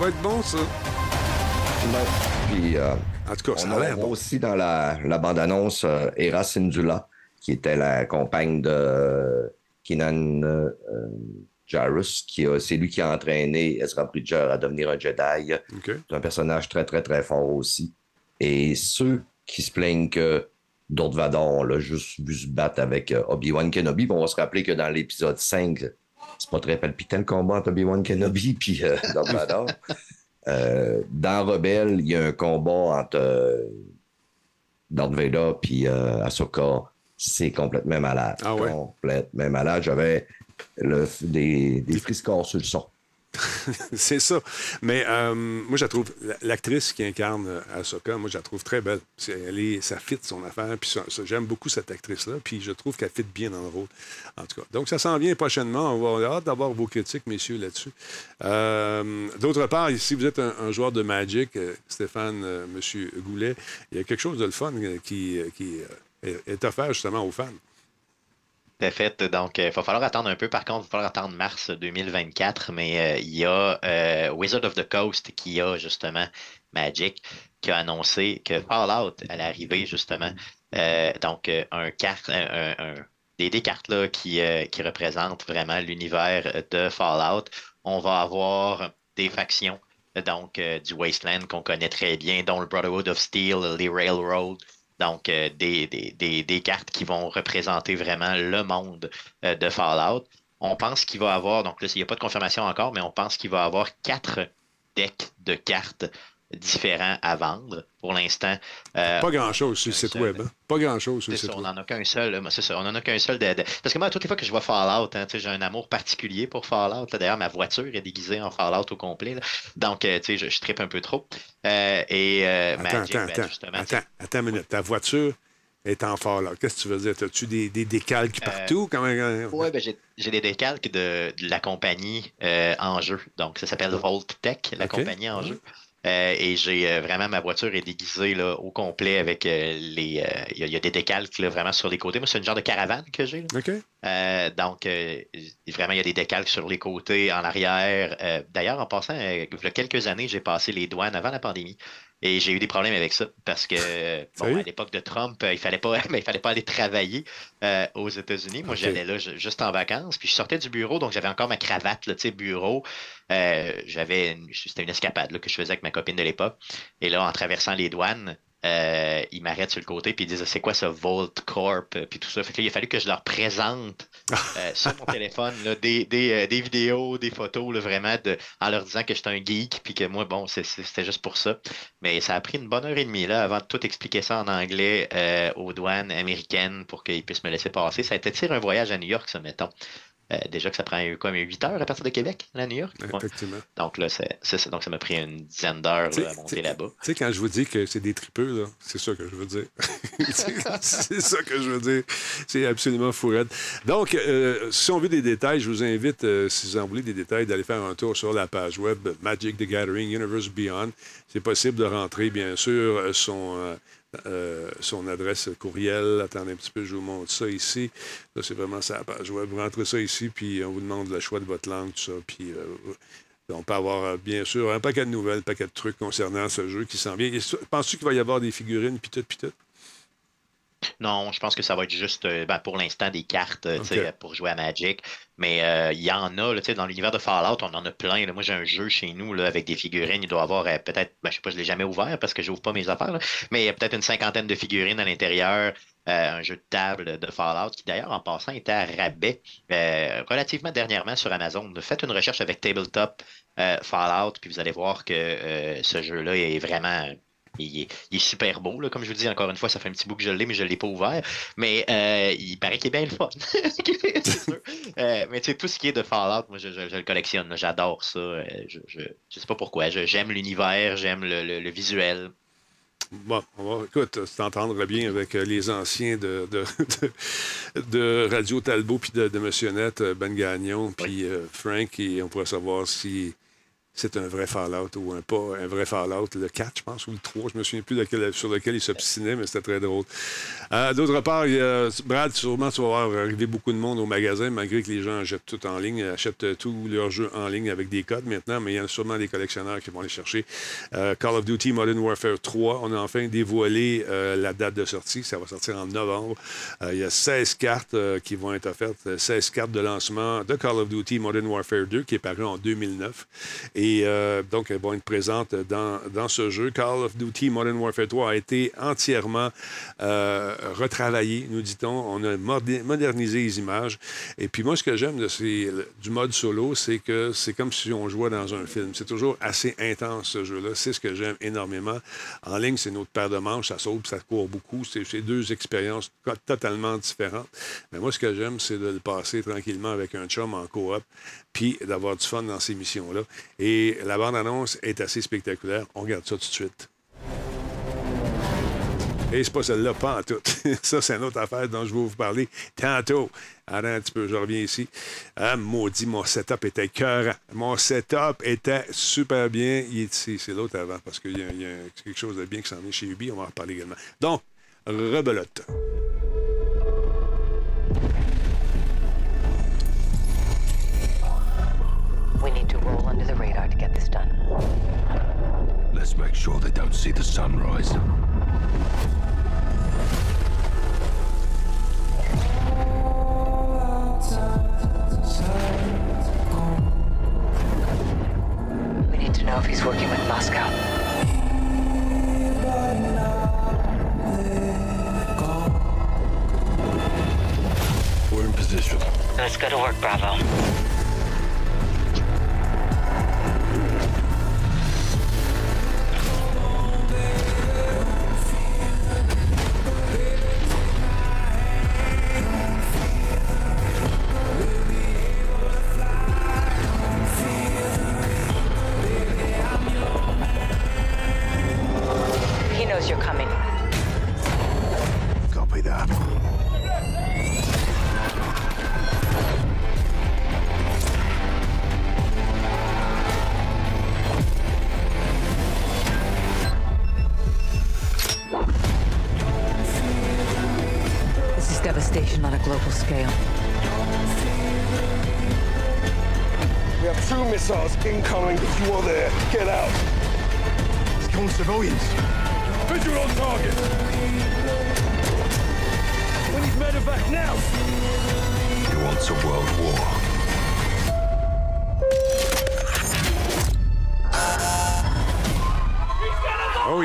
Va être bon, ça. Ouais. Puis, euh, En tout cas, ça on a l'air bon. aussi dans la, la bande-annonce euh, Hera qui était la compagne de Kinan euh, Jarrus, qui a- c'est lui qui a entraîné Ezra Bridger à devenir un Jedi. C'est un personnage très, très, très fort aussi. Et ceux qui se plaignent que Darth Vader, on l'a juste vu se battre avec euh, Obi-Wan Kenobi, bon, on va se rappeler que dans l'épisode 5, c'est pas très palpitant le combat entre Obi-Wan Kenobi puis euh, Darth Vader. Euh, dans Rebelle, il y a un combat entre euh, Darth Vader puis euh, Ahsoka. C'est complètement malade. Ah ouais? Complètement malade. J'avais le- des, des sur le son. C'est ça. Mais euh, moi, je la trouve, l'actrice qui incarne euh, Ahsoka, moi, je la trouve très belle. Elle est, ça fit son affaire. J'aime beaucoup cette actrice-là. Puis je trouve qu'elle fit bien dans le rôle, en tout cas. Donc, ça s'en vient prochainement. On va hâte d'avoir vos critiques, messieurs, là-dessus. Euh, D'autre part, si vous êtes un, joueur de Magic, Stéphane, euh, Monsieur Goulet, il y a quelque chose de le fun qui, qui est offert justement aux fans. À fait. Donc, il va falloir attendre un peu. Par contre, il va falloir attendre mars 2024. Mais il y a Wizard of the Coast qui a justement Magic qui a annoncé que Fallout allait arriver justement. donc, un des, cartes là, qui, qui représentent vraiment l'univers de Fallout. On va avoir des factions donc du Wasteland qu'on connaît très bien, dont le Brotherhood of Steel, les Railroad, donc, euh, des, cartes qui vont représenter vraiment le monde euh, de Fallout. On pense qu'il va avoir, donc là, il n'y a pas de confirmation encore, mais on pense qu'il va avoir quatre decks de cartes différents à vendre pour l'instant. Euh, pas grand-chose sur le site web. Hein. Pas grand-chose sur le site web. On n'en a qu'un seul. C'est ça. On n'en a qu'un seul. De, Parce que moi, toutes les fois que je vois Fallout, hein, j'ai un amour particulier pour Fallout. D'ailleurs, ma voiture est déguisée en Fallout au complet. Donc, euh, je, je tripe un peu trop. Euh, et attends, attends, ben, justement, attends, attends une minute. Ta voiture est en Fallout. Qu'est-ce que tu veux dire? As-tu des, des, décalques partout? Oui, ben, j'ai des décalques de, la compagnie en jeu. Donc, ça s'appelle Volt Tech, la compagnie en jeu. Euh, et j'ai euh, vraiment ma voiture est déguisée là, au complet avec euh, les. Il y, a des décalques là, vraiment sur les côtés. Moi, c'est une genre de caravane que j'ai. donc, vraiment, il y a des décalques sur les côtés, en arrière. D'ailleurs, en passant, il y a quelques années, j'ai passé les douanes avant la pandémie. Et j'ai eu des problèmes avec ça parce que bon, à l'époque de Trump, il fallait pas, il fallait pas aller travailler aux États-Unis. Moi, j'allais là juste en vacances. Puis je sortais du bureau, donc j'avais encore ma cravate, tu sais, bureau. j'avais, c'était une escapade là, que je faisais avec ma copine de l'époque. Et là, en traversant les douanes, euh, ils m'arrêtent sur le côté puis ils disent c'est quoi ce Volt Corp puis tout ça. Fait que il a fallu que je leur présente euh, sur mon téléphone des, euh, des, vidéos, des photos vraiment de, en leur disant que j'étais un geek puis que moi bon c'était juste pour ça. Mais ça a pris une bonne heure et demie là avant de tout expliquer ça en anglais aux douanes américaines pour qu'ils puissent me laisser passer. Ça a été un voyage à New York ça mettons. Euh, déjà que ça prend comme 8 heures à partir de Québec, à New York. Effectivement. Donc là, c'est, donc ça m'a pris une dizaine d'heures à monter là-bas. Tu sais, quand je vous dis que c'est des tripeux, c'est ça que je veux dire. c'est ça que je veux dire. C'est absolument fou Donc, euh, si on veut des détails, je vous invite, euh, si vous en voulez des détails, d'aller faire un tour sur la page web Magic the Gathering Universe Beyond. C'est possible de rentrer, bien sûr, son euh, son adresse courriel. Attendez un petit peu, je vous montre ça ici. Là, c'est vraiment ça page web. Vous rentrez ça ici, puis on vous demande le choix de votre langue, tout ça. Puis euh, on peut avoir, euh, bien sûr, un paquet de nouvelles, un paquet de trucs concernant ce jeu qui s'en vient. Penses-tu qu'il va y avoir des figurines, puis tout, puis tout? Non, je pense que ça va être juste euh, ben, pour l'instant des cartes euh, pour jouer à Magic. Mais euh, il y en a, là, dans l'univers de Fallout, on en a plein. Moi, j'ai un jeu chez nous là, avec des figurines. Il doit y avoir peut-être, ben, je sais pas, je ne l'ai jamais ouvert parce que je n'ouvre pas mes affaires, mais il y a peut-être une cinquantaine de figurines à l'intérieur. un jeu de table de Fallout qui d'ailleurs en passant était à rabais relativement dernièrement sur Amazon. Faites une recherche avec Tabletop Fallout, puis vous allez voir que ce jeu-là est vraiment il est, super beau, là, comme je vous dis, encore une fois, ça fait un petit bout que je l'ai, mais je ne l'ai pas ouvert. Mais euh, il paraît qu'il est bien le fun. euh, mais tu sais, tout ce qui est de Fallout, moi, je, le collectionne. J'adore ça. Euh, je, je, sais pas pourquoi. J'aime l'univers, j'aime le, visuel. Bon, on va, écoute, t'entendre bien avec les anciens de, de, Radio Talbot puis de, de Monsieur Net, Ben Gagnon, puis Frank, et on pourrait savoir si c'est un vrai Fallout ou un pas un vrai Fallout, le 4, je pense, ou le 3, je me souviens plus sur lequel il s'obstinait, mais c'était très drôle. Euh, d'autre part, il y a, Brad, sûrement tu vas voir arriver beaucoup de monde au magasin, malgré que les gens achètent tout en ligne, achètent euh, tous leurs jeux en ligne avec des codes maintenant, mais il y en a sûrement des collectionneurs qui vont les chercher. Euh, Call of Duty Modern Warfare 3, on a enfin dévoilé la date de sortie, ça va sortir en novembre. il y a 16 cartes qui vont être offertes, 16 cartes de lancement de Call of Duty Modern Warfare 2 qui est paru en 2009. Et et euh, donc, elles vont être présentes dans, dans, ce jeu. Call of Duty Modern Warfare 3 a été entièrement euh, retravaillé, nous dit-on. On a modernisé les images. Et puis moi, ce que j'aime du mode solo, c'est que c'est comme si on jouait dans un film. C'est toujours assez intense, ce jeu-là. C'est ce que j'aime énormément. En ligne, c'est notre paire de manches. Ça saute, ça court beaucoup. C'est deux expériences totalement différentes. Mais moi, ce que j'aime, c'est de le passer tranquillement avec un chum en coop puis d'avoir du fun dans ces missions-là. La bande-annonce est assez spectaculaire. On regarde ça tout de suite. Et c'est pas celle-là, pas en tout. ça, c'est une autre affaire dont je vais vous parler tantôt. Attends un petit peu, je reviens ici. Ah, maudit, mon setup était cœur. Mon setup était super bien. Il est ici, c'est l'autre avant, parce qu'il y, y, a quelque chose de bien qui s'en est chez Ubi. On va en reparler également. Donc, rebelote. We need to roll under the radar to get this done. Let's make sure they don't see the sunrise. We need to know if he's working with Moscow. We're in position. Let's go to work, Bravo.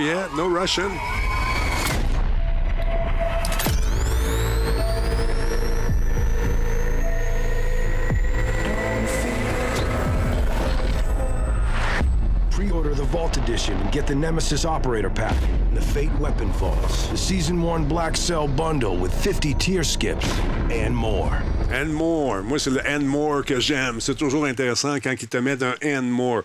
Yeah, no Russian. Pre-order the Vault Edition and get the Nemesis Operator Pack and the Fate Weapon Falls, the Season 1 Black Cell Bundle with 50 tier skips, and more. And more. Moi, c'est le and more que j'aime. C'est toujours intéressant quand ils te mettent un and more.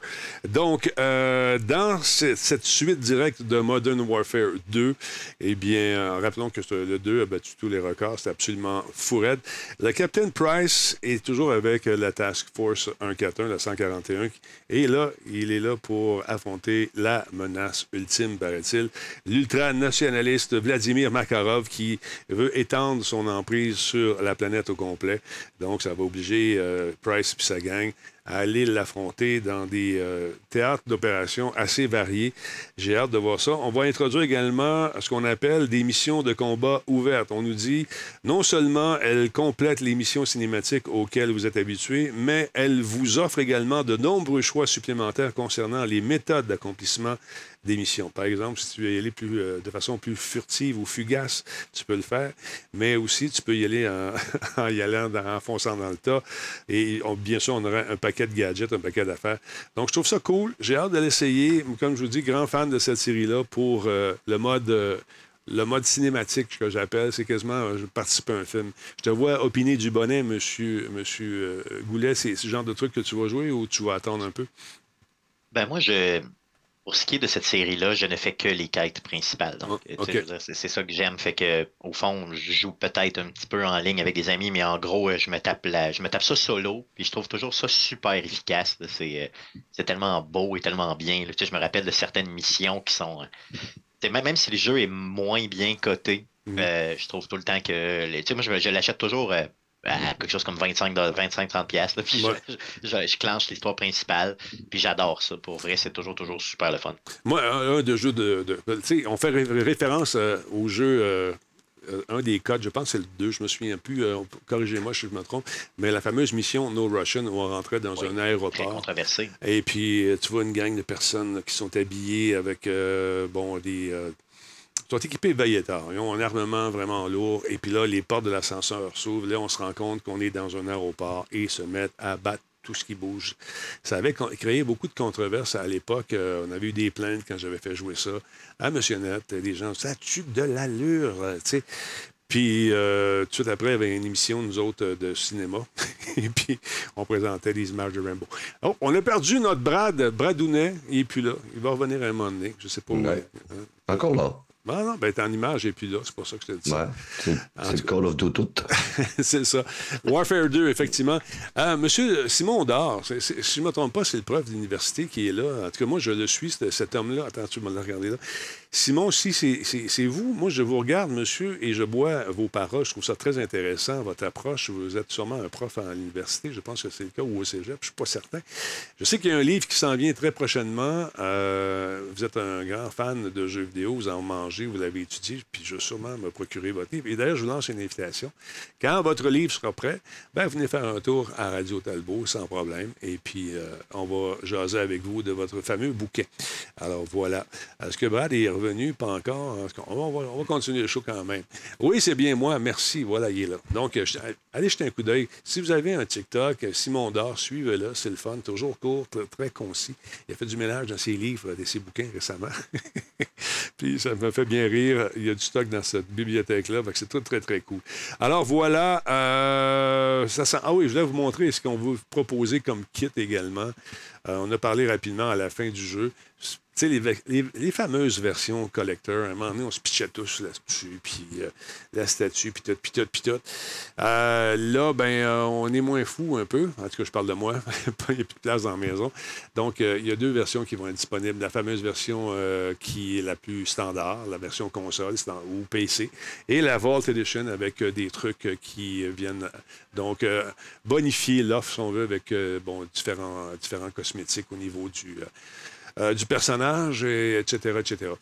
Donc, euh, dans ce- cette suite directe de Modern Warfare 2, eh bien, euh, rappelons que le 2 a battu tous les records. C'est absolument fou raide. Le Captain Price est toujours avec la Task Force 141, la 141. Et là, il est là pour affronter la menace ultime, paraît-il. L'ultranationaliste Vladimir Makarov qui veut étendre son emprise sur la planète au complet. Donc, ça va obliger euh, Price et sa gang à aller l'affronter dans des euh, théâtres d'opérations assez variés. J'ai hâte de voir ça. On va introduire également ce qu'on appelle des missions de combat ouvertes. On nous dit non seulement elles complètent les missions cinématiques auxquelles vous êtes habitués, mais elles vous offrent également de nombreux choix supplémentaires concernant les méthodes d'accomplissement des. Par exemple, si tu veux y aller plus, euh, de façon plus furtive ou fugace, tu peux le faire, mais aussi tu peux y aller en, en y allant, en fonçant dans le tas. Et bien sûr, on aura un paquet de gadgets, un paquet d'affaires. Donc, je trouve ça cool. J'ai hâte de l'essayer. Comme je vous dis, grand fan de cette série-là pour euh, le mode... euh, le mode cinématique que j'appelle, c'est quasiment je participe à un film. Je te vois opiner du bonnet, monsieur, monsieur Goulet. C'est ce genre de truc que tu vas jouer ou tu vas attendre un peu? Ben moi, je. Pour ce qui est de cette série-là, je ne fais que les quêtes principales. Donc, c'est ça que j'aime. Fait que, au fond, je joue peut-être un petit peu en ligne avec des amis, mais en gros, euh, je me tape la, je me tape ça solo. Puis je trouve toujours ça super efficace. C'est euh, c'est tellement beau et tellement bien. là. Tu sais, je me rappelle de certaines missions qui sont. euh, Même, si le jeu est moins bien coté, Mhm. euh, je trouve tout le temps que. Tu sais, moi, je, je l'achète toujours. euh, à quelque chose comme 25-30 pièces puis Ouais. je, je, je clenche l'histoire principale puis j'adore ça pour vrai c'est toujours toujours super le fun Moi, un, un de jeux de. de- tu sais, on fait ré- référence euh, au jeu. euh, euh, un des codes, je pense que c'est le 2, je me souviens plus, corrigez-moi si je me trompe, mais la fameuse mission No Russian où on rentrait dans un très aéroport. controversé Et puis, tu vois une gang de personnes qui sont habillées avec, bon, des... sont équipés de Veilletard. Ils ont un armement vraiment lourd. Et puis là, les portes de l'ascenseur s'ouvrent. Là, on se rend compte qu'on est dans un aéroport et ils se mettent à battre tout ce qui bouge. Ça avait créé beaucoup de controverses à l'époque. Euh, on avait eu des plaintes quand j'avais fait jouer ça à Monsieur Net. Les gens, ça tue de l'allure, euh, tu sais. Puis, euh, tout de suite après, il y avait une émission, nous autres, de cinéma. Et puis, on présentait des images de Rambo. Oh, on a perdu notre Brad, Bradounet. Il n'est plus là. Il va revenir à un moment donné. Je sais pas où. Ouais. Hein? Encore là. Non, non, ben, t'es en image et puis là, c'est pour ça que je te dis ça. Ouais, c'est le. Call of Duty. c'est ça. Warfare 2, effectivement. Euh, Monsieur Simon Dard, si je ne me trompe pas, c'est le prof d'université qui est là. En tout cas, moi, je le suis, cet, cet homme-là. Attends, tu me l'as regardé là. Simon, si c'est- vous, moi, je vous regarde, monsieur, et je bois vos paroles. Je trouve ça très intéressant, votre approche. Vous êtes sûrement un prof à l'université. Je pense que c'est le cas, ou au cégep. Je ne suis pas certain. Je sais qu'il y a un livre qui s'en vient très prochainement. Euh, vous êtes un grand fan de jeux vidéo. Vous en mangez, vous l'avez étudié, puis je vais sûrement me procurer votre livre. Et d'ailleurs, je vous lance une invitation. Quand votre livre sera prêt, ben, venez faire un tour à Radio Talbot sans problème. Et puis, euh, on va jaser avec vous de votre fameux bouquet. Alors, voilà. Est-ce que Brad est Pas encore. On va, on va continuer le show quand même. Oui, c'est bien moi. Merci. Voilà, il est là. Donc, euh, allez jeter un coup d'œil. Si vous avez un TikTok, euh, Simon Dor, suivez-le. C'est le fun. Toujours court, très, concis. Il a fait du ménage dans ses livres et ses bouquins récemment. Puis ça me fait bien rire. Il y a du stock dans cette bibliothèque-là. C'est tout très, très cool. Alors voilà. euh, ça sent- Ah oui, je voulais vous montrer ce qu'on vous proposer comme kit également. On a parlé rapidement à la fin du jeu. Les, les- les fameuses versions collector, à un moment donné, on se pitchait tous là-dessus, puis euh, la statue, puis tout, puis tout, puis tout. Euh, là, ben, euh, on est moins fou un peu. En tout cas, je parle de moi. Il n'y a plus de place dans la maison. Donc, il y a deux versions qui vont être disponibles. La fameuse version qui est la plus standard, la version console ou PC, et la Vault Edition avec des trucs qui viennent donc bonifier l'offre, si on veut, avec bon, différents, différents cosmétiques au niveau du. Euh, du personnage, et etc., etc.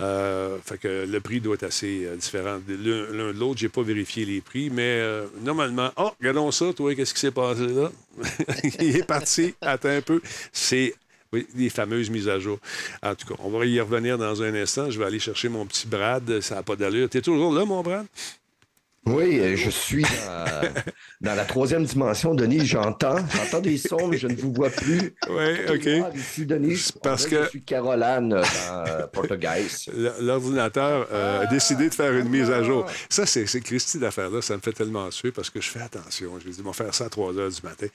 Euh, que le prix doit être assez euh, différent l'un de l'autre. J'ai pas vérifié les prix, mais normalement... Oh, regardons ça, toi, qu'est-ce qui s'est passé là? Il est parti. Attends un peu. C'est... Les fameuses mises à jour. En tout cas, on va y revenir dans un instant. Je vais aller chercher mon petit Brad. Ça n'a pas d'allure. T'es toujours là, mon Brad? Oui, euh, je suis dans, dans la troisième dimension, Denis. J'entends, j'entends des sons, mais je ne vous vois plus. Oui, OK. Ici, Denis, parce que- je suis Caroline euh, dans euh, Portugaise. L- L'ordinateur euh, a décidé de faire une mise à jour. Ça, c'est Christy d'affaire-là. Ça me fait tellement suer parce que je fais attention. Je lui dis, on va faire ça à 3 heures du matin.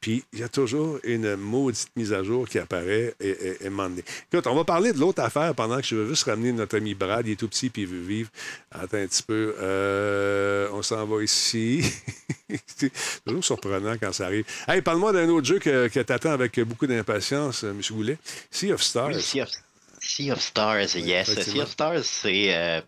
Puis, il y a toujours une maudite mise à jour qui apparaît et, et, et. Écoute, on va parler de l'autre affaire pendant que je veux juste ramener notre ami Brad. Il est tout petit puis il veut vivre. Attends un petit peu. Euh, on s'en va ici. c'est toujours surprenant quand ça arrive. Hey, parle-moi d'un autre jeu que, que tu attends avec beaucoup d'impatience, euh, M. Goulet. Sea of Stars. Oui, sea, of, Sea of Stars, yes. Sea of Stars, c'est euh,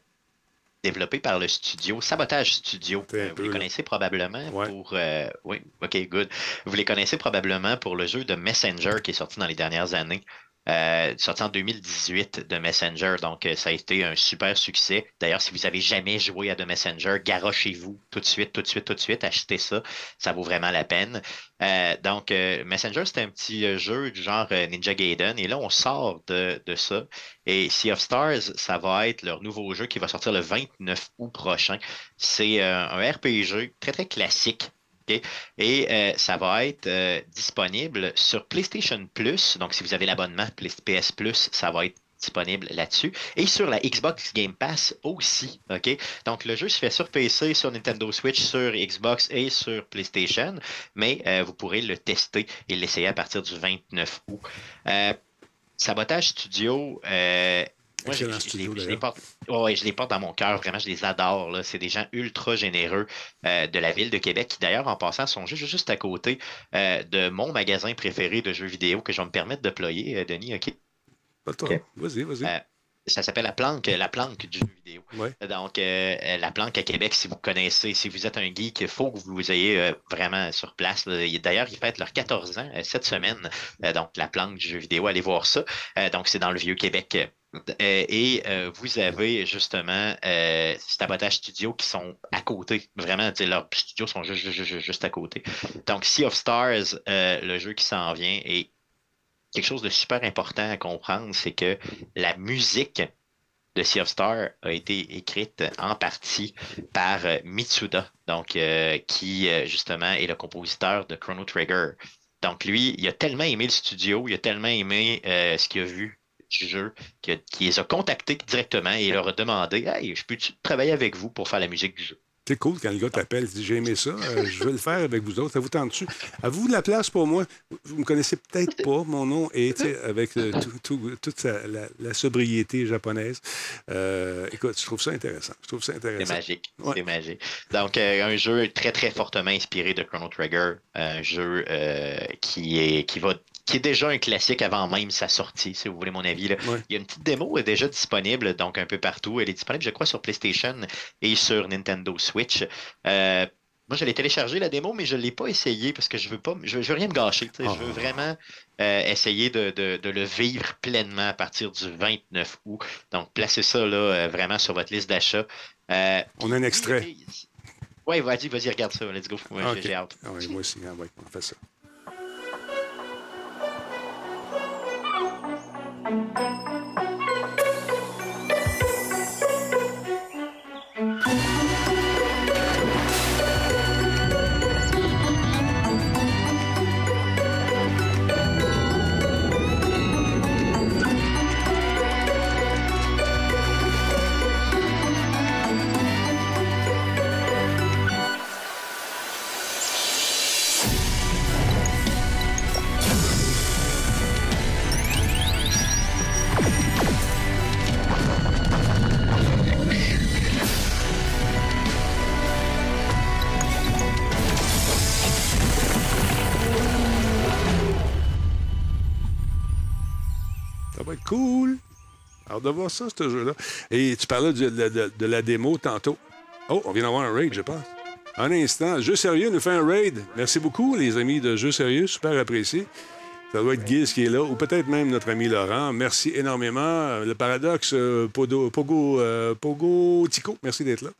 développé par le studio Sabotage Studio. Euh, vous les connaissez probablement Ouais. pour. euh, oui, ok, good. Vous les connaissez probablement pour le jeu de Messenger qui est sorti dans les dernières années. Euh, sorti en 2018 de Messenger, donc euh, ça a été un super succès. D'ailleurs, si vous avez jamais joué à de Messenger, garochez-vous tout de suite, tout de suite, tout de suite, achetez ça, ça vaut vraiment la peine. Euh, donc, euh, Messenger, c'était un petit euh, jeu du genre Ninja Gaiden, et là, on sort de, de ça. Et Sea of Stars, ça va être leur nouveau jeu qui va sortir le 29 août prochain. C'est un RPG très, très classique. Et euh, ça va être euh, disponible sur PlayStation Plus. Donc, si vous avez l'abonnement PS Plus, ça va être disponible là-dessus. Et sur la Xbox Game Pass aussi. Donc, le jeu se fait sur PC, sur Nintendo Switch, sur Xbox et sur PlayStation. Mais euh, vous pourrez le tester et l'essayer à partir du 29 août. Sabotage Studio. Moi, je, les- je les d'ailleurs. porte, ouais, je les porte dans mon cœur. Vraiment, je les adore. là. C'est des gens ultra généreux euh, de la ville de Québec qui, d'ailleurs, en passant, sont juste, juste à côté euh, de mon magasin préféré de jeux vidéo que je vais me permettre de ployer, euh, Denis. OK? Pas de Ok. trouble. Vas-y, vas-y. Ça s'appelle la planque, la planque du jeu vidéo. Ouais. Donc, euh, euh, la planque à Québec, si vous connaissez, si vous êtes un geek, il faut que vous ayez euh, vraiment sur place. D'ailleurs, ils fêtent leurs 14 ans euh, cette semaine. Donc, la planque du jeu vidéo, allez voir ça. Donc, c'est dans le vieux Québec. Et vous avez justement Sabotage Studio qui sont à côté. Vraiment, leurs studios sont juste, juste, à côté. Donc, Sea of Stars, le jeu qui s'en vient, est quelque chose de super important à comprendre, c'est que la musique de Sea of Star a été écrite en partie par euh, Mitsuda, donc euh, qui euh, justement est le compositeur de Chrono Trigger. Donc lui, il a tellement aimé le studio, il a tellement aimé ce qu'il a vu du jeu, qu'il les a contactés directement et il leur a demandé Hey, je peux-tu travailler avec vous pour faire la musique du jeu? C'est cool quand le gars t'appelle, il dit J'ai aimé ça, euh, je veux le faire avec vous autres, ça vous tente dessus. Avez-vous de la place pour moi? Vous me connaissez peut-être pas, mon nom est avec euh, tout- tout- toute sa- la, la sobriété japonaise. Euh, écoute, je trouve ça intéressant. Je trouve ça C'est intéressant. magique. Ouais. C'est magique. Donc, un jeu très, très fortement inspiré de Chrono Trigger. Un jeu qui, est, qui, va, qui est déjà un classique avant même sa sortie, si vous voulez mon avis. là. Ouais. Il y a une petite démo est déjà disponible, donc un peu partout. Elle est disponible, je crois, sur PlayStation et sur Nintendo Switch. Euh, moi, je l'ai téléchargé la démo, mais je ne l'ai pas essayé parce que je veux pas, je veux, je veux rien me gâcher. Je veux Ah. vraiment euh, essayer de, de- de le vivre pleinement à partir du 29 août. Donc, placez ça là, euh, vraiment sur votre liste d'achat. Euh, On a un extrait. Ouais, vas-y, vas-y, regarde ça, let's go. Ouais, Ah, j'ai- hâte. Ah ouais, moi aussi, ah ouais, on fait. Ça Thank you. De voir ça, ce jeu-là. Et tu parlais de, la démo tantôt. Oh, on vient d'avoir un raid, je pense. Un instant. Jeu sérieux nous fait un raid. Merci beaucoup, les amis de Jeu sérieux. Super apprécié. Ça doit être Giz qui est là, ou peut-être même notre ami Laurent. Merci énormément. Le paradoxe, euh, Pogo, euh, Pogo Tico, merci d'être là.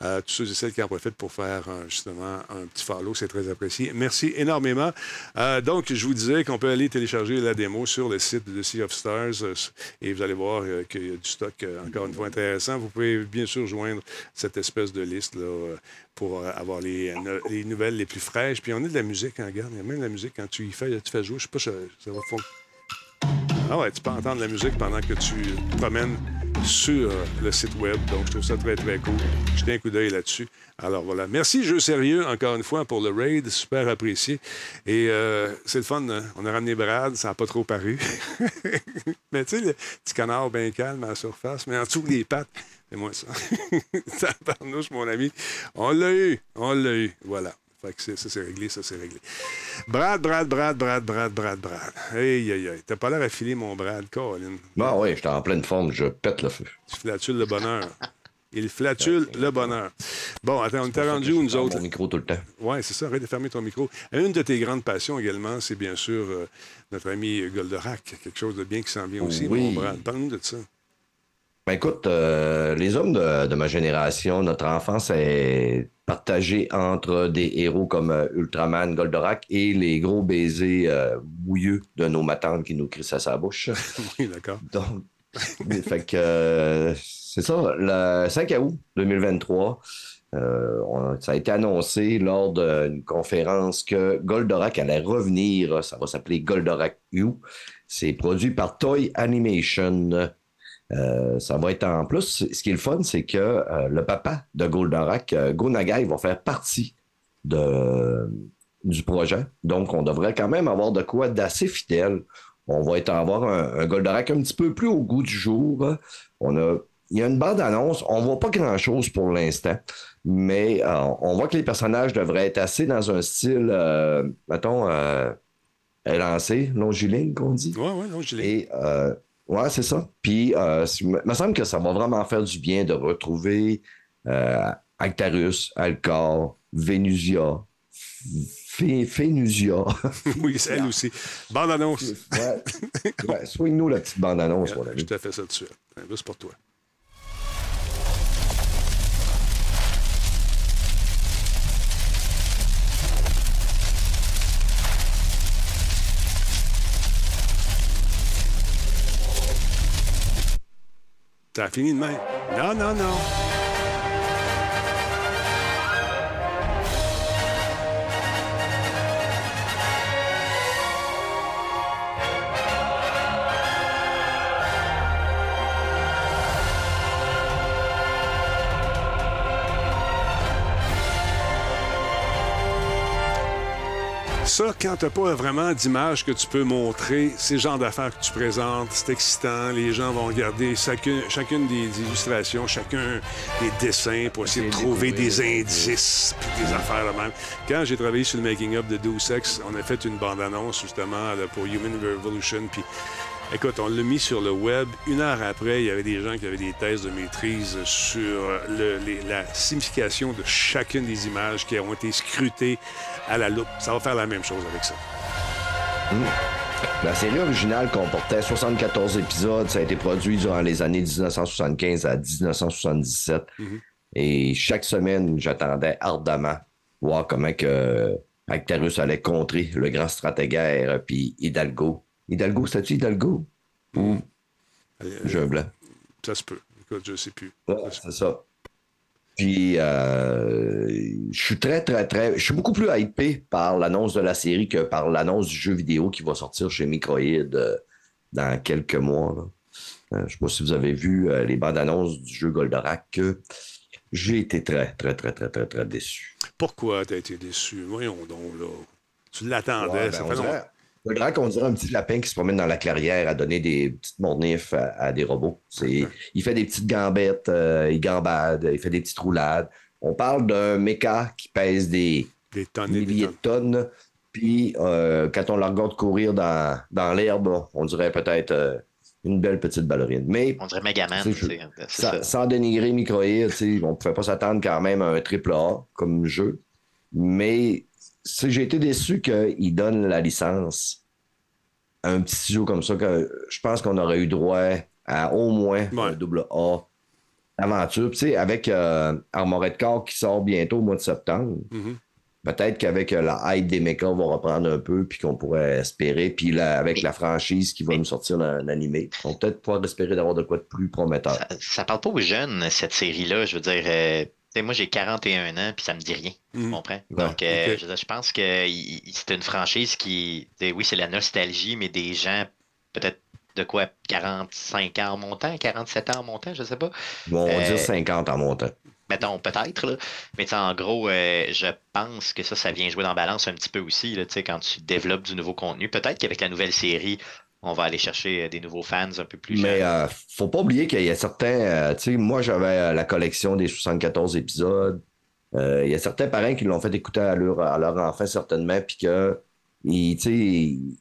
Euh, tous ceux et celles qui en profitent pour faire euh, justement un petit follow, c'est très apprécié. Merci énormément. Euh, donc, je vous disais qu'on peut aller télécharger la démo sur le site de Sea of Stars euh, et vous allez voir qu'il y a du stock encore une fois intéressant. Vous pouvez bien sûr joindre cette espèce de liste là, pour avoir les, no- les nouvelles les plus fraîches. Puis on a de la musique, hein, regarde, il y a même de la musique quand tu y fais, tu fais jouer. Je sais pas, ça, ça va fonctionner. Ah ouais, tu peux entendre la musique pendant que tu te promènes sur le site web. Donc, je trouve ça très, très cool. Jetez un coup d'œil là-dessus. Alors voilà. Merci, Jeu Sérieux, encore une fois, pour le raid. Super apprécié. Et euh, c'est le fun. hein. On a ramené Brad. Ça n'a pas trop paru. mais tu sais, le petit canard bien calme à la surface, mais en dessous des pattes. C'est moi ça. Tabarnouche, mon ami. On l'a eu. On l'a eu. Voilà. Fait que ça, c'est réglé, ça, c'est réglé. Brad, Brad, Brad, Brad, Brad, Brad, Brad. Aïe, aïe, aïe. T'as pas l'air à filer, mon Brad, Colin. Bon, oui, j'étais en pleine forme, je pète le feu. Tu flatules le bonheur. Il flatule le bonheur. Bon, attends, on était rendu où, nous autres? Mon micro tout le temps. Oui, c'est ça, arrête de fermer ton micro. Une de tes grandes passions également, c'est bien sûr euh, notre ami Goldorak. Quelque chose de bien qui s'en vient aussi, Oui. mon Brad. Parle-nous de ça. Ben écoute, euh, les hommes de, de ma génération, notre enfance est partagée entre des héros comme euh, Ultraman, Goldorak et les gros baisers euh, bouilleux de nos matantes qui nous crissent à sa bouche. Oui, d'accord. Donc, fait que euh, c'est ça, le 5 août 2023, euh, on- ça a été annoncé lors d'une conférence que Goldorak allait revenir. Ça va s'appeler Goldorak U. C'est produit par Toy Animation. Euh, ça va être en plus. Ce qui est le fun, c'est que euh, le papa de Goldorak, euh, Go Nagai, va faire partie de, du projet. Donc, on devrait quand même avoir de quoi d'assez fidèle. On va être avoir un, un Goldorak un petit peu plus au goût du jour. On a, il y a une bande-annonce. On voit pas grand-chose pour l'instant, mais euh, on voit que les personnages devraient être assez dans un style, mettons, élancé, longiligne, qu'on dit. Oui, oui, non. Et ouais, c'est ça. Puis, euh, il me semble que ça va vraiment faire du bien de retrouver euh, Actarus, Alcor, Vénusia, oui, c'est elle aussi. Bande-annonce. ouais. ouais, Soigne-nous la petite bande-annonce, mon ami. Je te fais ça tout de suite. Juste pour toi. T'as fini de? Non, non, non. Ça, quand tu n'as pas vraiment d'image que tu peux montrer, c'est le genre d'affaires que tu présentes, c'est excitant, les gens vont regarder chacune, chacune des illustrations, chacun des dessins pour essayer de trouver des indices puis des affaires là même. Quand j'ai travaillé sur le making-up de Deus Ex, on a fait une bande-annonce justement pour Human Revolution, puis Écoute, on l'a mis sur le web. Une heure après, il y avait des gens qui avaient des thèses de maîtrise sur le- les- la signification de chacune des images qui ont été scrutées à la loupe. Ça va faire la même chose avec ça. La série originale comportait 74 épisodes. Ça a été produit durant les années 1975 à 1977. Et chaque semaine, j'attendais ardemment voir comment que Actarus allait contrer le grand stratégaire puis Hidalgo. Hidalgo, c'était-tu Hidalgo? Ou j'ai un blanc? Ça se peut. Écoute, je sais plus. Ouais, c'est ça. Puis, euh, je suis très, très, très. Je suis beaucoup plus hypé par l'annonce de la série que par l'annonce du jeu vidéo qui va sortir chez Microïd euh, dans quelques mois. là. Euh, je ne sais pas si vous avez vu euh, les bandes annonces du jeu Goldorak. euh, J'ai été très, très, très, très, très, très déçu. Pourquoi t'as été déçu? Voyons donc, là. Tu l'attendais, Ouais, ben, ça fait dirait- Goldorak, on dirait un petit lapin qui se promène dans la clairière à donner des petites mornifs à, à des robots. C'est, il fait des petites gambettes, euh, il gambade, il fait des petites roulades. On parle d'un méca qui pèse des, Des tonnes et des milliers de tonnes. Puis euh, quand on la regarde courir dans, dans l'herbe, on dirait peut-être euh, une belle petite ballerine. Mais On dirait Megaman, C'est. C'est sans, ça. sans dénigrer Microïd, on ne pouvait pas s'attendre quand même à un triple A comme jeu. Mais j'ai été déçu qu'il donne la licence à un petit studio comme ça. Que je pense qu'on aurait eu droit à au moins un double A aventure. Puis, tu sais, avec euh, Armored Core qui sort bientôt au mois de septembre, Mhm. peut-être qu'avec euh, la hype des mechas, on va reprendre un peu, puis qu'on pourrait espérer. Puis là, avec la franchise qui va nous sortir un, un animé, on va peut-être pouvoir espérer d'avoir de quoi de plus prometteur. Ça parle pas aux jeunes, cette série-là. Je veux dire, euh, moi, j'ai 41 ans, puis ça me dit rien. Tu comprends? Ouais, Donc, euh, je, pense que c'est une franchise qui. Oui, c'est la nostalgie, mais des gens, peut-être de quoi, 45 ans en montant, 47 ans en montant, je sais pas. Bon, on va Euh, dire 50 en montant. Mettons, peut-être, là. Mais en gros, euh, je pense que ça, ça vient jouer dans la balance un petit peu aussi, là, quand tu développes du nouveau contenu. Peut-être qu'avec la nouvelle série, on va aller chercher euh, des nouveaux fans un peu plus Mais jeunes. euh, faut pas oublier qu'il y a certains. euh, tu sais, moi, j'avais euh, la collection des 74 épisodes. Euh, Il y a certains parents qui l'ont fait écouter à leur, à leur enfant, certainement, puis que. Il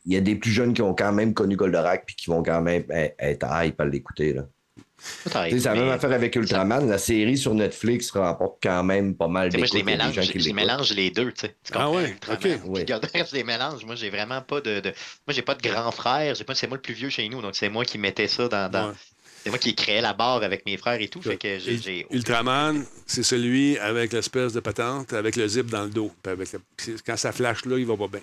y a des plus jeunes qui ont quand même connu Goldorak, puis qui vont quand même eh, être hype à l'écouter. là. C'est la même affaire avec Ultraman. La série sur Netflix remporte quand même pas mal sais, moi, je les mélange, gens je, qui je les l'écoutent. mélange les deux, tu sais. Tu Ah comprends? ouais? Ultraman, Ok. Ouais. Goldorak, je les mélange. Moi, j'ai vraiment pas de, de- Moi, j'ai pas de grand frère. J'ai pas... C'est moi le plus vieux chez nous, donc c'est moi qui mettais ça dans. dans- C'est moi qui créais la barre avec mes frères et tout. Fait que j'ai. j'ai- Ultraman, c'est celui avec l'espèce de patente, avec le zip dans le dos. Avec le- Quand ça flash là, il va pas bien.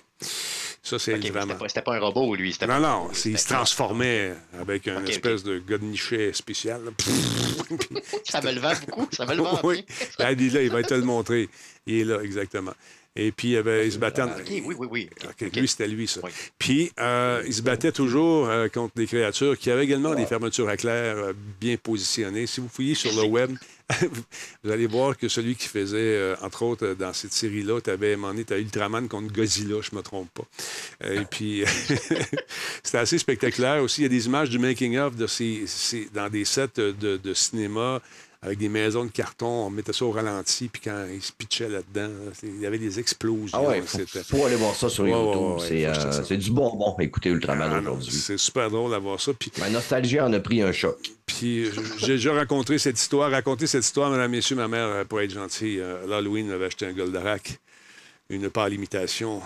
Ça, c'est Ok, mais Ultraman. c'était pas, un robot, lui. c'était Non, non, c'est- il se transformait avec une espèce de godnichet spécial. Ça me le vend beaucoup. Ça me le vend. oui, Là, il est là, il va te le montrer. Il est là, exactement. Et puis, il, y avait- il se battait. en- Ok, oui, oui, oui. Lui, c'était lui, ça. Puis, euh, il se battait toujours euh, contre des créatures qui avaient également des fermetures à clair euh, bien positionnées. Si vous fouillez sur le web, vous allez voir que celui qui faisait, euh, entre autres, dans cette série-là, tu avais tu as Ultraman contre Godzilla, je ne me trompe pas. Euh, et puis, c'était assez spectaculaire aussi. Il y a des images du making-of dans des sets de cinéma avec des maisons de carton. On mettait ça au ralenti, puis quand ils se pitchaient là-dedans, il y avait des explosions. Ah ouais, faut, C'était- faut aller voir ça sur Ouais, YouTube. ouais, c'est euh, c'est du bonbon, écouter Ultraman Ah aujourd'hui. c'est super drôle d'avoir ça. Puis, Ma nostalgie en a pris un choc. puis j'ai déjà raconté cette histoire. Raconté cette histoire, mesdames, messieurs, ma mère, euh, pour être gentille, euh, l'Halloween m'avait acheté un Goldorak, une pâle imitation.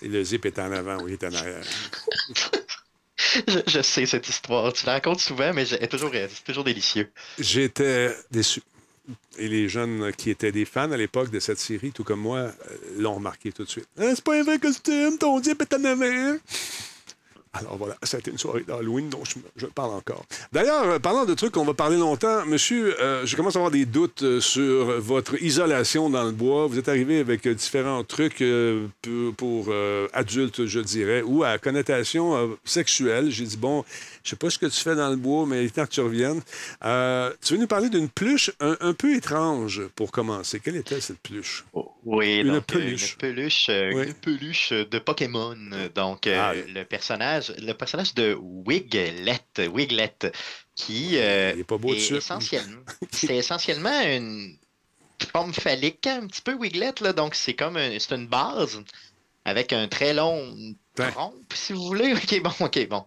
Et le zip est en avant, oui, il est en arrière. Je, sais cette histoire. Tu la racontes souvent, mais c'est toujours, c'est toujours délicieux. J'étais déçu. Et les jeunes qui étaient des fans à l'époque de cette série, tout comme moi, euh, l'ont remarqué tout de suite. Ah, c'est pas un vrai costume, ton zip est en. Alors voilà, ça a été une soirée d'Halloween dont je, parle encore. D'ailleurs, euh, parlant de trucs qu'on va parler longtemps, monsieur, euh, je commence à avoir des doutes euh, sur votre isolation dans le bois. Vous êtes arrivé avec différents trucs pour, adultes, je dirais, ou à connotation sexuelle. J'ai dit, bon, je sais pas ce que tu fais dans le bois, mais il est temps que tu reviennes. Euh, tu veux nous parler d'une pluche un, un peu étrange pour commencer. Quelle était cette pluche? Oui, Une donc, euh, peluche. une peluche, euh, Oui. une peluche de Pokémon. Donc, Ah. le personnage, le personnage de Wiglet, Wiglet, qui euh, Il est pas beau est dessus. essentiellement, c'est essentiellement une forme phallique, un petit peu Wiglet, là. Donc, c'est comme un- c'est une base avec un très long. Trompe, si vous voulez. Ok, bon, ok, bon.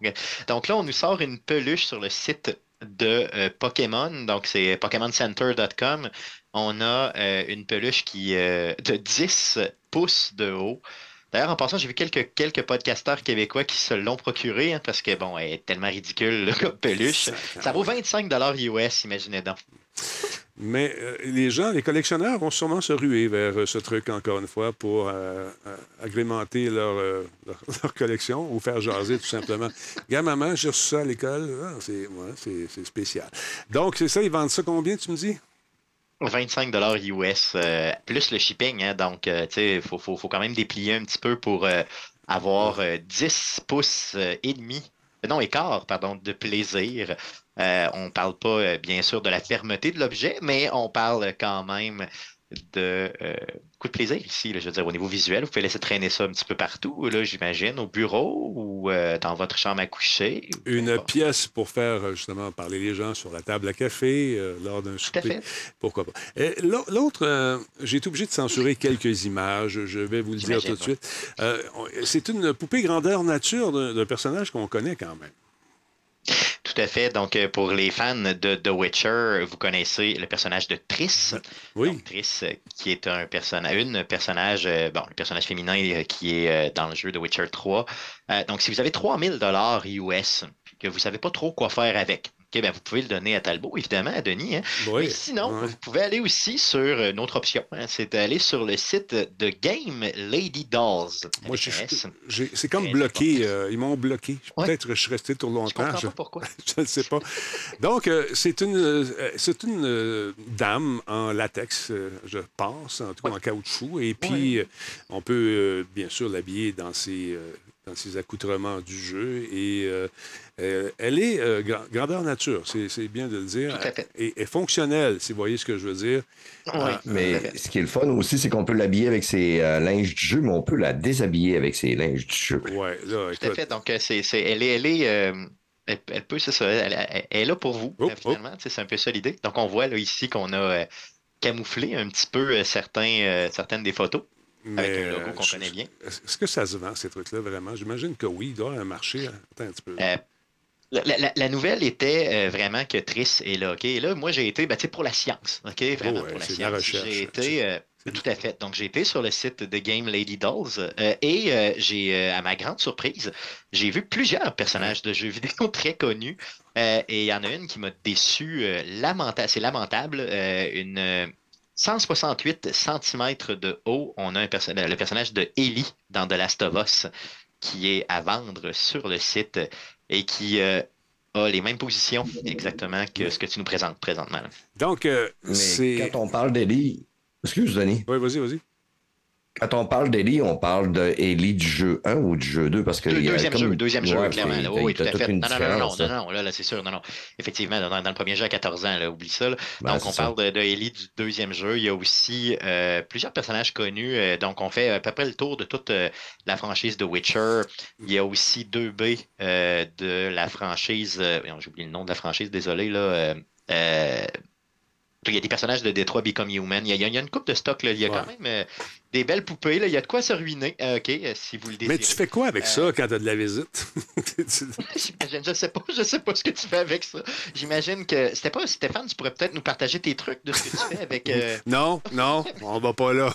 Donc là, on nous sort une peluche sur le site de euh, Pokémon. Donc, c'est PokémonCenter.com. On a euh, une peluche qui euh, de 10 pouces de haut. D'ailleurs, en passant, j'ai vu quelques, quelques podcasteurs québécois qui se l'ont procuré hein, parce que, bon, elle est tellement ridicule là, comme peluche. Ça vaut 25 US, imaginez donc. Mais euh, les gens, les collectionneurs vont sûrement se ruer vers euh, ce truc, encore une fois, pour euh, agrémenter leur, collection ou faire jaser, tout simplement. Gars, maman, j'ai reçu ça à l'école. Ah, c'est spécial. Donc, c'est ça, ils vendent ça combien, tu me dis? 25 US euh, plus le shipping. hein. donc, tu sais, il faut, faut, faut quand même déplier un petit peu pour avoir euh, 10 pouces et demi, non, écart, pardon, de plaisir. Euh, on parle pas, euh, bien sûr, de la fermeté de l'objet, mais on parle quand même de euh, coup de plaisir ici. là. je veux dire, au niveau visuel, vous pouvez laisser traîner ça un petit peu partout, là, j'imagine, au bureau ou euh, dans votre chambre à coucher. Une pièce pour faire, justement, parler les gens sur la table à café euh, lors d'un Tout à souper. fait. Pourquoi pas. L'autre, j'ai été obligé de censurer quelques images. Je vais vous le dire tout de suite. C'est une poupée grandeur nature d'un personnage qu'on connaît quand même. Tout à fait. Donc, euh, pour les fans de The Witcher, vous connaissez le personnage de Triss. Oui. Donc, Triss, euh, qui est un personnage, une personnage, euh, bon, le personnage féminin qui est dans le jeu de Witcher 3. Euh, donc, si vous avez 3000 dollars US, que vous savez pas trop quoi faire avec, ok, ben, vous pouvez le donner à Talbot, évidemment, à Denis. hein. Oui. Mais sinon, vous pouvez aller aussi sur euh, une autre option. hein, c'est d'aller sur le site de Game Lady Dolls. Moi, c'est comme Très bloqué. euh, ils m'ont bloqué. Peut-être que je suis resté trop Je longtemps. comprends Je pas pourquoi. je ne sais pas. Donc, euh, c'est une, euh, c'est une euh, dame en latex, euh, je pense, en tout cas en caoutchouc. Et puis, euh, on peut euh, bien sûr l'habiller dans ses, euh, dans ses accoutrements du jeu. Et euh, euh, elle est euh, gra- grandeur nature, c'est bien de le dire. Tout à fait. Et, et fonctionnelle, si vous voyez ce que je veux dire. Oui, Ah, Mais ce qui est le fun aussi, c'est qu'on peut l'habiller avec ses euh, linges du jeu, mais on peut la déshabiller avec ses linges du jeu. Ouais, là, Tout à écoute, fait. Donc, c'est, elle est, elle est, euh, elle, elle peut, c'est ça, elle, elle- elle est là pour vous, Oh, euh, finalement. C'est un peu ça l'idée. Donc, on voit là, ici qu'on a euh, camouflé un petit peu euh, certains, euh, certaines des photos avec un logo euh, qu'on je- connaît bien. Est-ce que ça se vend, ces trucs-là, vraiment? J'imagine que oui, il doit y avoir un marché. Attends un petit peu. Euh, la, la- la nouvelle était euh, vraiment que Triss est là. Et là, moi, j'ai été ben, pour la science. OK? Vraiment Oh, ouais, pour la science. recherche. J'ai été. euh, tout à fait. Donc, j'ai été sur le site de Game Lady Dolls euh, et euh, j'ai, euh, à ma grande surprise, j'ai vu plusieurs personnages de jeux vidéo très connus. Et il y en a une qui m'a déçu. lamenta- c'est lamentable. une. Euh, 168 cm de haut, on a un perso- le personnage de Ellie dans The Last of Us qui est à vendre sur le site et qui euh, a les mêmes positions exactement que ce que tu nous présentes présentement. Donc, euh, Mais quand on parle d'Ellie, excuse Denis, Oui, vas-y, vas-y. Quand on parle d'Ellie, on parle de Ellie du jeu 1 ou du jeu 2 parce que deuxième comme- jeu, deuxième jeu, clairement. Oui, tout à fait. Non, non, non, non, non, là. non, là, là, c'est sûr, non, non. Effectivement, dans, le premier jeu à 14 ans, oublie ça. Ben, donc, on parle de, Ellie du deuxième jeu. Il y a aussi euh, plusieurs personnages connus. euh, donc, on fait à peu près le tour de toute euh, la franchise de Witcher. Il y a aussi 2B euh, de la franchise. J'ai oublié le nom de la franchise, désolé. Là, il y a des personnages de Detroit Become Human. Il y a, il y a- une coupe de stock. Là. Il y a Ouais. quand même euh, des belles poupées. Là. Il y a de quoi se ruiner. Euh, OK, euh, si vous le désirez. Mais tu fais quoi avec Euh, ça quand tu as de la visite? J'imagine, je sais pas, je sais pas ce que tu fais avec ça. J'imagine que c'était pas Stéphane, tu pourrais peut-être nous partager tes trucs de ce que tu fais avec. euh, non, non, on va pas là.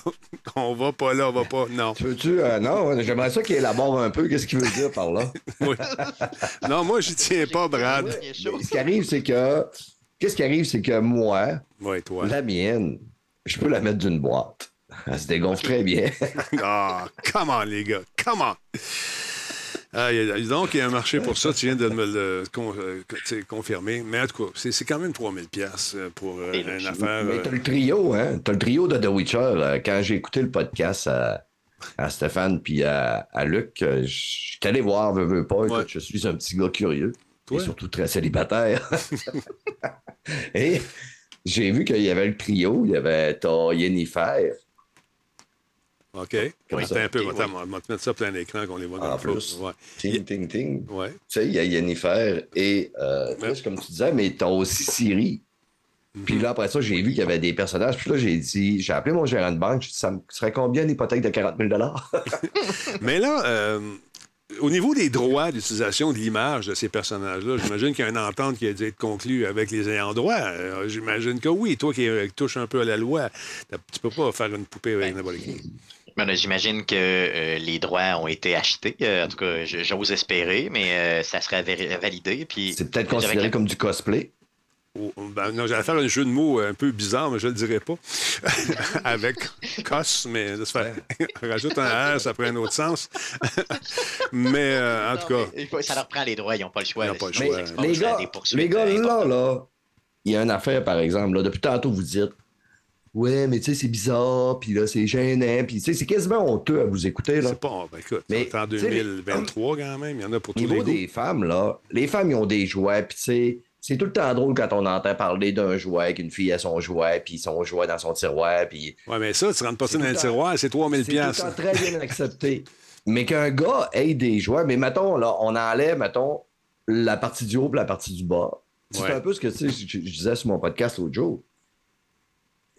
On va pas là, on va pas. Non. Tu veux-tu. euh, non, j'aimerais ça qu'il élabore un peu qu'est-ce qu'il veut dire par là? Oui. Non, moi, j'y tiens pas, Brad. ce qui arrive, c'est que. Qu'est-ce qui arrive, c'est que moi, toi. la mienne, je peux la mettre d'une boîte. Elle se dégonfle très bien. Ah, come on, les gars, come on. Ah, il y a- donc, il y a un marché pour ça. Tu viens de me le con- euh, confirmer. Mais en tout cas, c'est c'est quand même 3000 pièces pour euh, une affaire. Mais euh, t'as le trio, hein? T'as le trio de The Witcher. euh, Quand j'ai écouté le podcast à, à Stéphane puis à, à Luc, euh, je suis allé voir, veux, veux pas. Ouais. je suis un petit gars curieux. Toi? Et surtout très célibataire. et j'ai vu qu'il y avait le trio. Il y avait t'as Yennefer, OK. Comme Attends ça? un peu, on va on va te mettre ça plein écran qu'on les voit dans En le flou. plus. Ouais. Ting, ting, ting. Ouais. Tu sais, il y a Yennefer et euh, comme tu disais, mais t'as aussi Siri. Puis là, après ça, j'ai vu qu'il y avait des personnages. Puis là, j'ai dit, j'ai appelé mon gérant de banque. J'ai dit, ça me serait combien une hypothèque de 40 000 Mais là, euh, au niveau des droits d'utilisation de l'image de ces personnages-là, j'imagine qu'il y a une entente qui a dû être conclue avec les ayants droit. Euh, j'imagine que oui. Toi qui euh, touches un peu à la loi, tu peux pas faire une poupée avec n'importe qui. Ben, J'imagine que euh, les droits ont été achetés. Euh, en tout cas, je- j'ose espérer, mais euh, ça serait validé. Puis C'est peut-être considéré la- comme du cosplay. Oh, ben, non, j'allais faire un jeu de mots un peu bizarre, mais je le dirais pas. avec cos, mais ça se fait. Rajoute un R, ça prend un autre sens. mais euh, en tout cas. mais ça leur prend les droits, ils n'ont pas le choix. Ils pas le choix. Mais les gars, les gars, euh, là, là, il y a une affaire, par exemple. Là, depuis tantôt, vous dites, ouais, mais tu sais, c'est bizarre, puis là, c'est gênant, puis tu sais, c'est quasiment honteux à vous écouter, là. C'est pas. Ben, écoute, Mais, en tu sais, les- 2023 quand même. Il y en a pour Au tous les niveau goûts. des femmes, là, les femmes, ils ont des jouets, puis tu sais, c'est tout le temps drôle quand on entend parler d'un jouet, qu'une fille a son jouet, puis son jouet dans son tiroir, puis Ouais, mais ça, tu rentres pas ça C'est dans le tiroir, c'est 3000 c'est tout le piastres. temps très bien accepté. Mais qu'un gars ait des jouets, mais mettons, là, on enlève, mettons, la partie du haut et la partie du bas. C'est Ouais. un peu ce que tu sais, je, je disais sur mon podcast l'autre jour.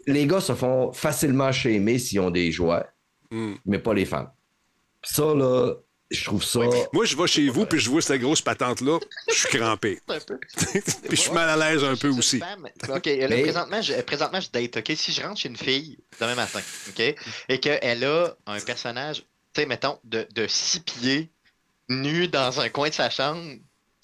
Les gars se font facilement shamer s'ils ont des jouets, Hmm. mais pas les femmes. Puis ça, là, je trouve ça. Moi, je vais chez vous, puis je vois cette grosse patente-là, je suis crampé. Un peu. puis je suis mal à l'aise un peu aussi. OK, là, Mais- présentement, je, présentement, je date, OK? Si je rentre chez une fille demain matin, OK? Et qu'elle a un personnage, tu sais, mettons, de, de six pieds, nu dans un coin de sa chambre,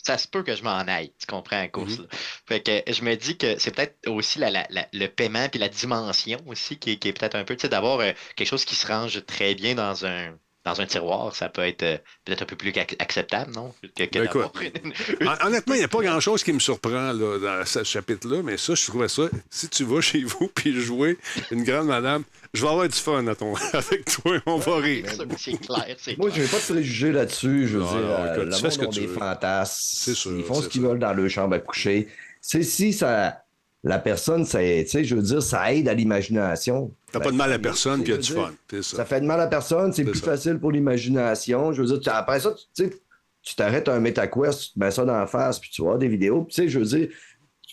ça se peut que je m'en aille, tu comprends, à cause. Mhm. là. Fait que je me dis que c'est peut-être aussi la, la- la- le paiement puis la dimension aussi qui, est- qui est peut-être un peu, tu sais, d'avoir euh, quelque chose qui se range très bien dans un dans un tiroir, ça peut être euh, peut-être un peu plus ac- acceptable, non? Que, que Ben, Honnêtement, il n'y a pas grand-chose qui me surprend là, dans ce chapitre-là, mais ça, je trouvais ça. Si tu vas chez vous puis jouer une grande madame, je vais avoir du fun à ton... avec toi, on va rire. C'est clair, c'est Moi, je n'ai pas de préjugés là-dessus. Je veux Non, dire, non, euh, écoute, le tu fais monde ce que ont tu des veux. fantasmes. C'est sûr, Ils font ce qu'ils veulent dans leur chambre à coucher. C'est si ça, la personne, ça, je veux dire, ça aide à l'imagination. T'as pas de mal à personne, puis il y a du fun. Ça. Ça fait de mal à personne, c'est plus ça. facile pour l'imagination. Je veux dire, après ça, tu sais, tu t'arrêtes un MetaQuest, tu te mets ça dans la face, puis tu vois des vidéos. Puis, tu sais, je veux dire,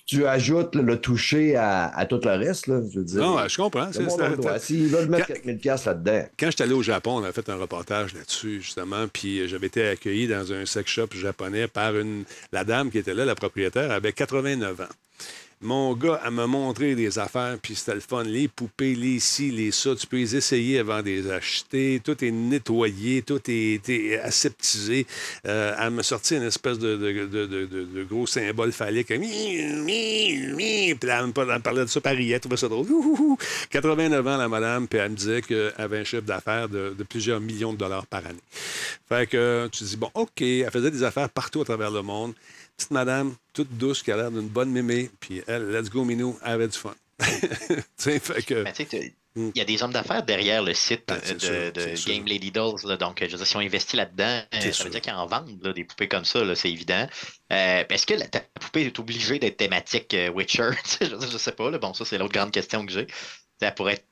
tu ajoutes le, toucher à, à tout le reste, là. Je veux dire. Non, je comprends. C'est-. S'ils veulent mettre Quand- 4000 pièces là-dedans. Quand j'étais allé au Japon, on a fait un reportage là-dessus, justement, puis j'avais été accueilli dans un sex shop japonais par une, la dame qui était là, la propriétaire, avait 89 ans. Mon gars, elle m'a montré des affaires, puis c'était le fun. Les poupées, les ci, les ça, tu peux les essayer avant de les acheter. Tout est nettoyé, tout est, aseptisé. Euh, elle m'a sorti une espèce de, de- de- de- gros symbole phallique. Puis elle me par- me parlait de ça, Paris, elle trouvait ça drôle. Ouhouhou. 89 ans, la madame, puis elle me disait qu'elle avait un chiffre d'affaires de, plusieurs millions de dollars par année. Fait que tu dis, bon, OK, elle faisait des affaires partout à travers le monde. Petite madame, toute douce, qui a l'air d'une bonne mémé, puis elle, let's go, Minou, avait du fun. tu fait que. T'as- il y a des hommes d'affaires derrière le site Ben, euh, de, sûr, de c'est sûr. Game Lady Dolls. là. donc, je veux dire, si on investit là-dedans, euh, ça sûr. veut dire qu'ils en vendent là, des poupées comme ça, c'est évident. Euh, Est-ce que la, ta poupée est obligée d'être thématique euh, Witcher? Je, je sais pas. là. Bon, ça, c'est l'autre grande question que j'ai. Ça pourrait être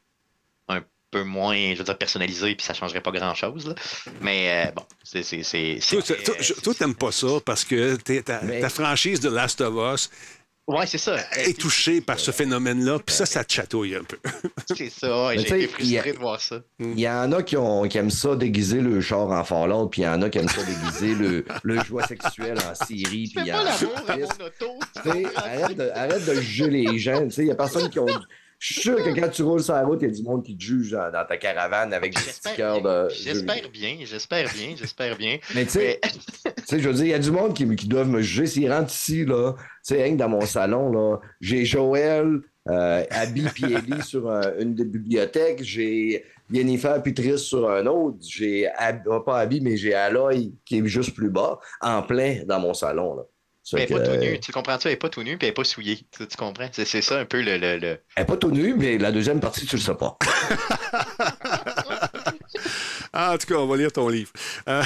un peu moins, je veux dire, personnalisé, puis ça changerait pas grand-chose. là. Mais euh, bon, c'est... c'est- c'est- Toi, t'aimes pas ça parce que t'es- ta, Mais- ta franchise de Last of Us Ouais, c'est ça. est touchée par ce phénomène-là, puis ça, ça te chatouille un peu. C'est ça. J'ai été il y a- frustré de voir ça. Il y en a qui, ont, qui aiment ça déguiser le char en Fallout, puis il y en a qui aiment ça déguiser le, le jouet sexuel en Syrie, puis Fais en pas l'amour à mon auto. Tu sais, arrête, de, arrête de juger les gens. Tu sais, Il n'y a personne qui ont. Je suis sûr que quand tu roules sur la route, il y a du monde qui te juge dans, dans ta caravane avec des stickers de. j'espère bien, j'espère bien, j'espère bien. Mais tu sais, Mais- je veux dire, il y a du monde qui, qui doivent me juger. S'ils rentrent ici, là, tu sais, rien que dans mon salon, là, j'ai Joël, euh, Abby puis Ellie sur un- une des bibliothèques, j'ai Jennifer puis Trish sur un autre, j'ai, Ab- euh, pas Abby, mais j'ai Aloy qui est juste plus bas, en plein dans mon salon, là. Mais elle est pas tout euh, nu, tu comprends-tu? Elle est pas tout nu, puis elle est pas souillée. Tu, tu comprends? C'est, c'est ça un peu le. le, le- Elle n'est pas tout nue, mais la deuxième partie, tu le sais pas. Ah, en tout cas, on va lire ton livre. Euh...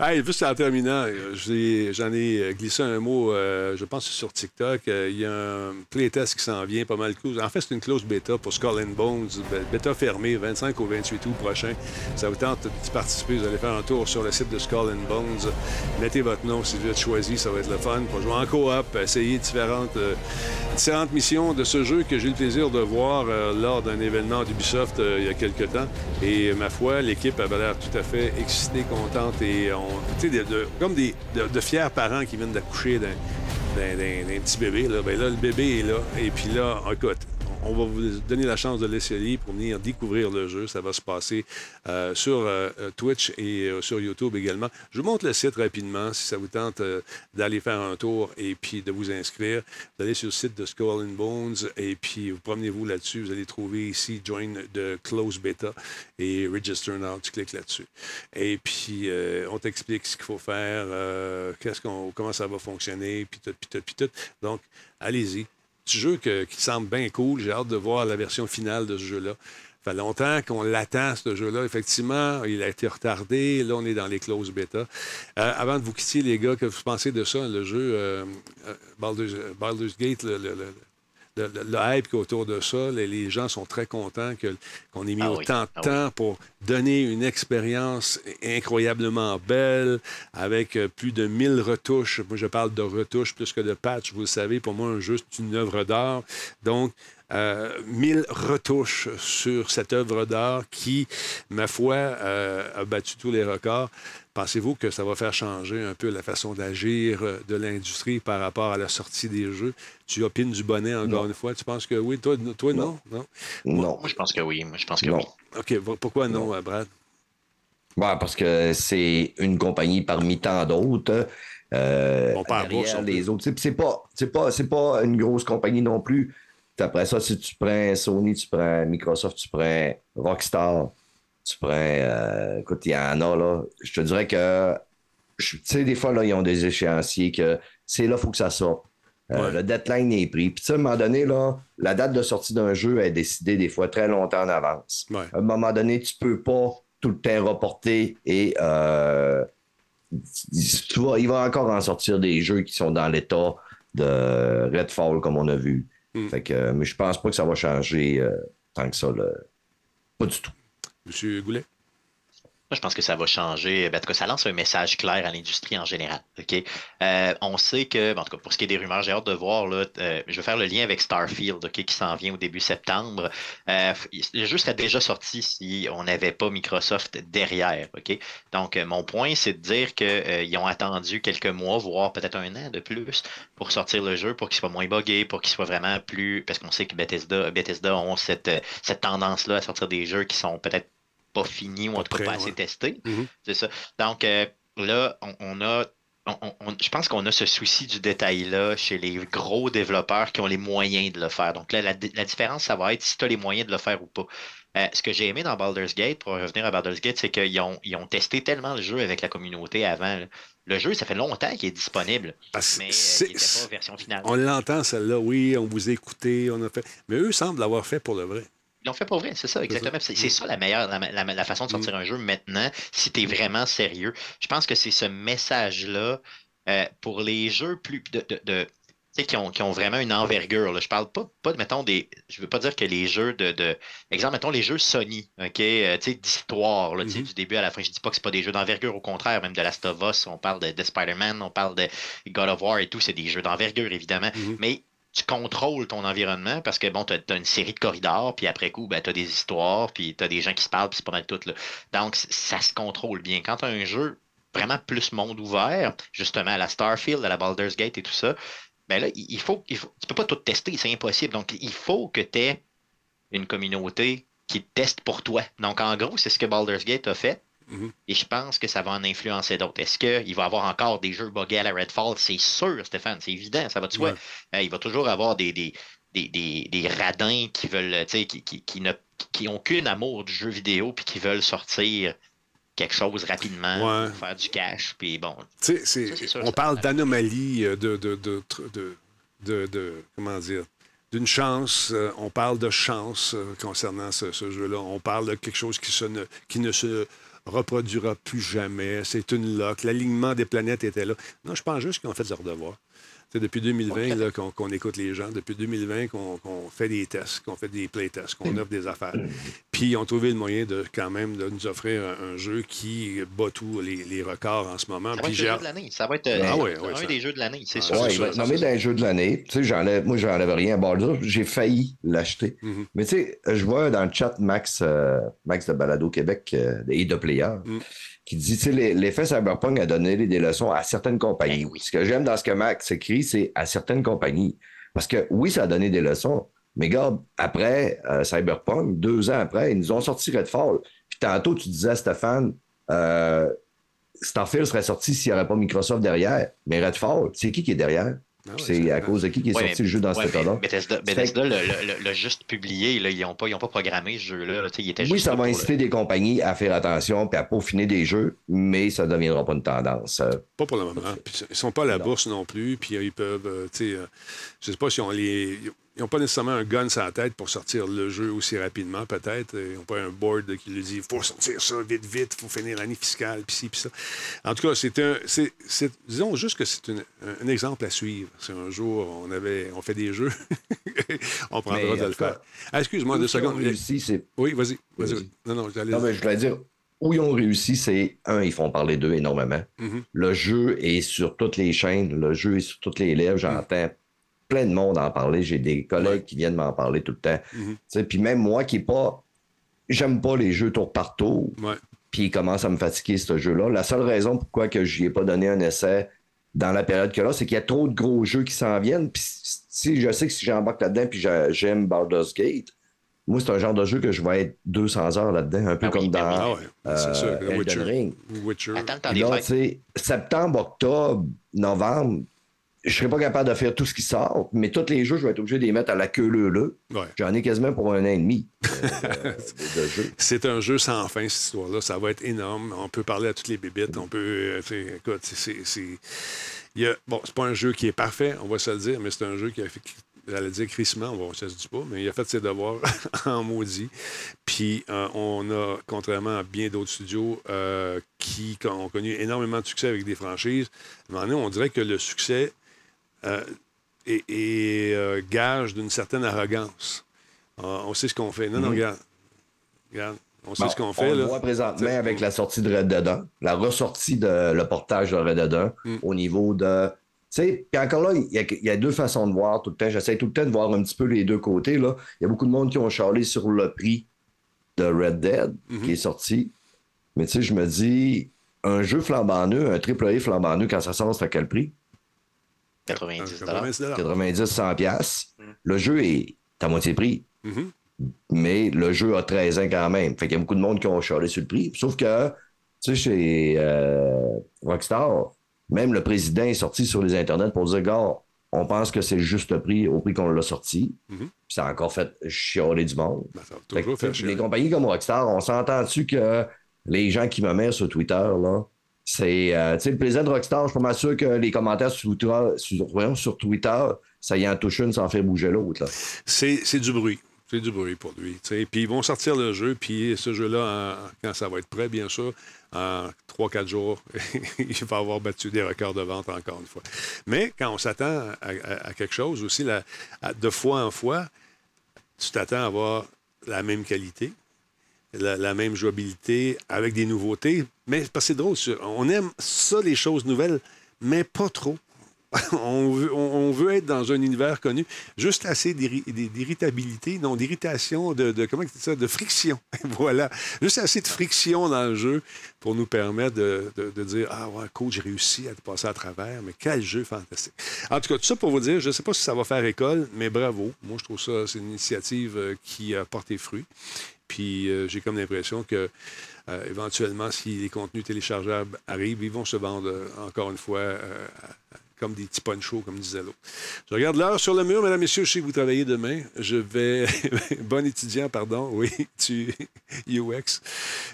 hey, juste en terminant, j'en ai, glissé un mot, euh, je pense sur TikTok. Euh, il y a un playtest qui s'en vient, pas mal close. En fait, c'est une close bêta pour Skull Bones, bêta fermée, 25 au 28 août prochain. Ça vous tente de participer, vous allez faire un tour sur le site de Skull Bones. Mettez votre nom si vous êtes choisi, ça va être le fun. Pour jouer en coop, essayer différentes, euh, différentes missions de ce jeu que j'ai eu le plaisir de voir lors d'un événement d'Ubisoft il y a quelques temps. Et ma foi, l'équipe avait l'air tout à fait excitée, contente et on, de, comme des, de, fiers parents qui viennent d'accoucher d'un, petit bébé. Là. Ben là, le bébé est là. Et puis là, écoute, on va vous donner la chance de l'essayer pour venir découvrir le jeu. Ça va se passer euh, sur euh, euh, Twitch et sur YouTube également. Je vous montre le site rapidement si ça vous tente d'aller faire un tour et puis de vous inscrire. Vous allez sur le site de Skull and Bones et puis vous promenez-vous là-dessus. Vous allez trouver ici Join the Close Beta et Register Now. Tu cliques là-dessus. Et puis on t'explique ce qu'il faut faire, comment ça va fonctionner, puis tout, puis tout, puis tout. Donc, allez-y jeu qui semble bien cool. J'ai hâte de voir la version finale de ce jeu-là. Ça fait longtemps qu'on l'attend, ce jeu-là. Effectivement, il a été retardé. Là, on est dans les closes bêta. Euh, avant de vous quitter, les gars, que vous pensez de ça, le jeu euh, euh, Baldur's, Gate, le, hype autour de ça. Les, gens sont très contents qu'on ait mis ah autant de ah temps pour donner une expérience incroyablement belle avec euh, plus de 1000 retouches. Moi, je parle de retouches plus que de patch. Vous le savez, pour moi, un jeu, c'est une œuvre d'art. Donc, euh, 1000 retouches sur cette œuvre d'art qui, ma foi, euh, a battu tous les records. Pensez-vous que ça va faire changer un peu la façon d'agir euh, de l'industrie par rapport à la sortie des jeux? Tu opines du bonnet encore une fois? Tu penses que oui? Toi, toi non? Non. non? Moi, je pense que oui. Moi, je pense que oui. OK. Pourquoi non, euh, Brad? Ouais, parce que c'est une compagnie parmi tant d'autres. Euh, On parle pas les autres. C'est pas, pas, pas une grosse compagnie non plus. Après ça, si tu prends Sony, tu prends Microsoft, tu prends Rockstar, tu prends. Euh, écoute, il y en a, là. Je te dirais que. Tu sais, des fois, là, ils ont des échéanciers que c'est là, il faut que ça sorte. Euh, le deadline est pris. Puis, à un moment donné, là, la date de sortie d'un jeu est décidée des fois très longtemps en avance. À un moment donné, tu peux pas tout le temps reporter et euh, tu il va encore en sortir des jeux qui sont dans l'état de Redfall, comme on a vu. Hmm. Fait que, mais je pense pas que ça va changer tant que ça. Pas du tout. Monsieur Goulet? Moi, je pense que ça va changer. Ben, en tout cas, ça lance un message clair à l'industrie en général. Euh, on sait que, en tout cas, pour ce qui est des rumeurs, j'ai hâte de voir. Là, euh, je vais faire le lien avec Starfield, OK, qui s'en vient au début septembre. Euh, le jeu serait déjà sorti si on n'avait pas Microsoft derrière. Donc, mon point, c'est de dire qu'ils ont attendu quelques mois, voire peut-être un an de plus, pour sortir le jeu, pour qu'il soit moins buggé, pour qu'il soit vraiment plus. Parce qu'on sait que Bethesda, Bethesda ont cette, cette tendance-là à sortir des jeux qui sont peut-être pas fini ou en tout cas pas assez testé. Mm-hmm. C'est ça. Donc euh, là, on, a. je pense qu'on a ce souci du détail-là chez les gros développeurs qui ont les moyens de le faire. Donc là, la, différence, ça va être si tu as les moyens de le faire ou pas. Euh, ce que j'ai aimé dans Baldur's Gate, pour revenir à Baldur's Gate, c'est qu'ils ont, ils ont testé tellement le jeu avec la communauté avant. Le jeu, ça fait longtemps qu'il est disponible. mais euh, il pas version finale. On l'entend, celle-là, oui, on vous a écouté, on a fait. Mais eux semblent l'avoir fait pour le vrai. Ils l'ont fait pour vrai, c'est ça, exactement. C'est ça la meilleure, la, façon de sortir mm. un jeu maintenant, si tu es vraiment sérieux. Je pense que c'est ce message-là euh, pour les jeux plus de, de, qui ont, qui ont, vraiment une envergure. Là. Je parle pas, pas de, mettons, des. Je veux pas dire que les jeux de. de exemple, mettons, les jeux Sony, OK, euh, tu sais, d'histoire, mm-hmm. du début à la fin. Je dis pas que c'est pas des jeux d'envergure, au contraire, même de Last of Us, on parle de, Spider-Man, on parle de God of War et tout, c'est des jeux d'envergure, évidemment. Mm-hmm. Mais tu contrôles ton environnement parce que bon, tu as, une série de corridors, puis après coup, ben, tu as des histoires, puis tu as des gens qui se parlent, puis c'est pas mal tout. Là. Donc, ça se contrôle bien. Quand tu as un jeu vraiment plus monde ouvert, justement à la Starfield, à la Baldur's Gate et tout ça, ben là, il faut, il faut tu peux pas tout tester, c'est impossible. Donc, il faut que tu aies une communauté qui teste pour toi. Donc, en gros, c'est ce que Baldur's Gate a fait. Mhm. Et je pense que ça va en influencer d'autres. Est-ce qu'il va y avoir encore des jeux buggés à la Redfall? C'est sûr, Stéphane, c'est évident, ça va de soi. Euh, il va toujours avoir des, des, des, radins qui veulent, qui, qui, qui, ne, qui ont qu'un amour du jeu vidéo puis qui veulent sortir quelque chose rapidement, pour faire du cash. Puis bon. on parle d'anomalie, euh, de, de, de, de, comment dire, d'une chance. euh, on parle de chance euh, concernant ce, ce jeu-là. On parle de quelque chose qui, se ne, qui ne se reproduira plus jamais. C'est une lock. L'alignement des planètes était là. Non, je pense juste qu'ils ont fait leur devoir. C'est depuis 2020 là, qu'on écoute les gens, depuis 2020 qu'on fait des tests, qu'on fait des playtests, qu'on offre des affaires. Puis ils ont trouvé le moyen de quand même de nous offrir un, un jeu qui bat tous les, les records en ce moment. Ça va Puis être j'ai le jeu de l'année. Ça va être euh, Ah ouais, un ça- des jeux de l'année, c'est Ah, sûr. Ouais, il va être nommé jeux de l'année. Tu sais, moi, j'enlève rien à Baldur's. J'ai failli l'acheter. Mhm. Mais tu sais, je vois dans le chat Max, euh, Max de Balado Québec euh, et de Player. Qui dit, tu sais, l'effet Cyberpunk a donné des leçons à certaines compagnies. Ben oui. Ce que j'aime dans ce que Max écrit, c'est à certaines compagnies. Parce que oui, ça a donné des leçons. Mais regarde, après euh, Cyberpunk, deux ans après, ils nous ont sorti Redfall. Puis tantôt, tu disais à Stéphane, euh, Starfield serait sorti s'il n'y avait pas Microsoft derrière. Mais Redfall, c'est qui qui est derrière? Ah ouais, c'est à cause de qui qui est Ouais, sorti mais- le jeu dans ouais, cet état-là? Bethesda, Bethesda l'a le, le- l'a juste publié. Là, ils n'ont pas, ils ont pas programmé ce jeu-là. là, tu sais, il était Oui, ça va inciter des compagnies à faire attention et à peaufiner des jeux, mais ça ne deviendra pas une tendance. Euh, Pas pour le moment. Puis, ils sont pas à la Non. bourse non plus. Puis euh, ils peuvent, euh, tu sais, je sais pas si on les. Ils n'ont pas nécessairement un gun sur la tête pour sortir le jeu aussi rapidement, peut-être. Ils n'ont pas un board qui lui dit il faut sortir ça vite, vite, il faut finir l'année fiscale, puis ci, puis ça. En tout cas, c'est un. c'est- c'est- disons juste que c'est une- un, exemple à suivre. C'est un jour, on avait on fait des jeux, on prendra de le faire. Ah, excuse-moi deux Où ils ont secondes. réussi, c'est- Oui, vas-y. Vas-y. Vas-y. Non, non, j'allais. Non, mais je voulais dire, où ils ont réussi, c'est, un, ils font parler d'eux énormément. Mhm. Le jeu est sur toutes les chaînes, le jeu est sur toutes les lèvres. J'entends plein de monde en parler. J'ai des collègues qui viennent m'en parler tout le temps. Tu sais, Puis même moi qui est pas. J'aime pas les jeux tour par tour. Puis il commence à me fatiguer, ce jeu-là. La seule raison pourquoi que je n'y ai pas donné un essai dans la période que là, c'est qu'il y a trop de gros jeux qui s'en viennent. Puis si je sais que si j'embarque là-dedans, puis j'a- j'aime Baldur's Gate, moi, c'est un genre de jeu que je vais être 200 heures là-dedans, un peu Ah oui, comme oui. dans Ah ouais, c'est euh, sûr. Elden Witcher. Ring. Witcher. Attends là, fêtes. tu sais, septembre, octobre, novembre, je serais pas capable de faire tout ce qui sort, mais tous les jeux, je vais être obligé de les mettre à la queue leu Ouais. J'en ai quasiment pour un an et demi euh. C'est un jeu sans fin, cette histoire-là. Ça va être énorme. On peut parler à toutes les bébites. On peut. euh, écoute, c'est- c'est. c'est- il y a- Bon, c'est pas un jeu qui est parfait, on va se le dire, mais c'est un jeu qui a fait. J'allais dire crissement, on va se dit pas, mais il a fait ses devoirs en maudit. Puis euh, on a, contrairement à bien d'autres studios euh, qui ont connu énormément de succès avec des franchises, à un moment donné, on dirait que le succès euh, est, euh, gage d'une certaine arrogance. Euh, on sait ce qu'on fait. Non, non, Mhm. regarde. Regarde. On sait Bon, ce qu'on fait. on le là. voit présentement T'sais, avec la sortie de Red Dead 1, la ressortie de le portage de Red Dead 1 Mm. au niveau de. Tu sais, puis encore là, il y, a, il y a deux façons de voir tout le temps. J'essaie tout le temps de voir un petit peu les deux côtés. Il y a beaucoup de monde qui ont charlé sur le prix de Red Dead Mhm. qui est sorti. Mais tu sais, je me dis, un jeu flambant neuf, un triple A flambant neuf, quand ça sort, c'est à quel prix? 90 90 90, 100 piastres. Le jeu est à moitié prix. Mhm. mais le jeu a 13 ans quand même. Fait qu'il y a beaucoup de monde qui ont charlé sur le prix. Sauf que, tu sais, chez euh, Rockstar, même le président est sorti sur les internets pour dire, gars, on pense que c'est le juste prix au prix qu'on l'a sorti. Mhm. Puis ça a encore fait chialer du monde. Ben, ça Fait que, les compagnies comme Rockstar, on s'entend-tu que les gens qui me mettent sur Twitter, là, c'est, euh, le président de Rockstar, je suis pas sûr que les commentaires sur Twitter, sur, sur Twitter ça y en touche une sans faire bouger l'autre. C'est du bruit. C'est du bruit pour lui. Puis ils vont sortir le jeu, puis ce jeu-là, quand ça va être prêt, bien sûr, en 3-4 jours, il va avoir battu des records de vente encore une fois. Mais quand on s'attend à, quelque chose aussi, de fois en fois, tu t'attends à avoir la même qualité, la, même jouabilité, avec des nouveautés. Mais c'est drôle, on aime ça, les choses nouvelles, mais pas trop. on, veut, on, veut être dans un univers connu. Juste assez d'irri- d'irritabilité, non, d'irritation, de, ça, de friction. voilà. Juste assez de friction dans le jeu pour nous permettre de, de- de dire Ah ouais, coach, j'ai réussi à te passer à travers, mais quel jeu fantastique. En tout cas, tout ça pour vous dire, je ne sais pas si ça va faire école, mais bravo. Moi, je trouve ça, c'est une initiative euh, qui a porté fruit. Puis euh, j'ai comme l'impression que euh, éventuellement, si les contenus téléchargeables arrivent, ils vont se vendre euh, encore une fois comme des petits ponchos, comme disait l'autre. Je regarde l'heure sur le mur, mesdames, messieurs, je sais que vous travaillez demain. Je vais. bon étudiant, pardon. Oui, tu. UX.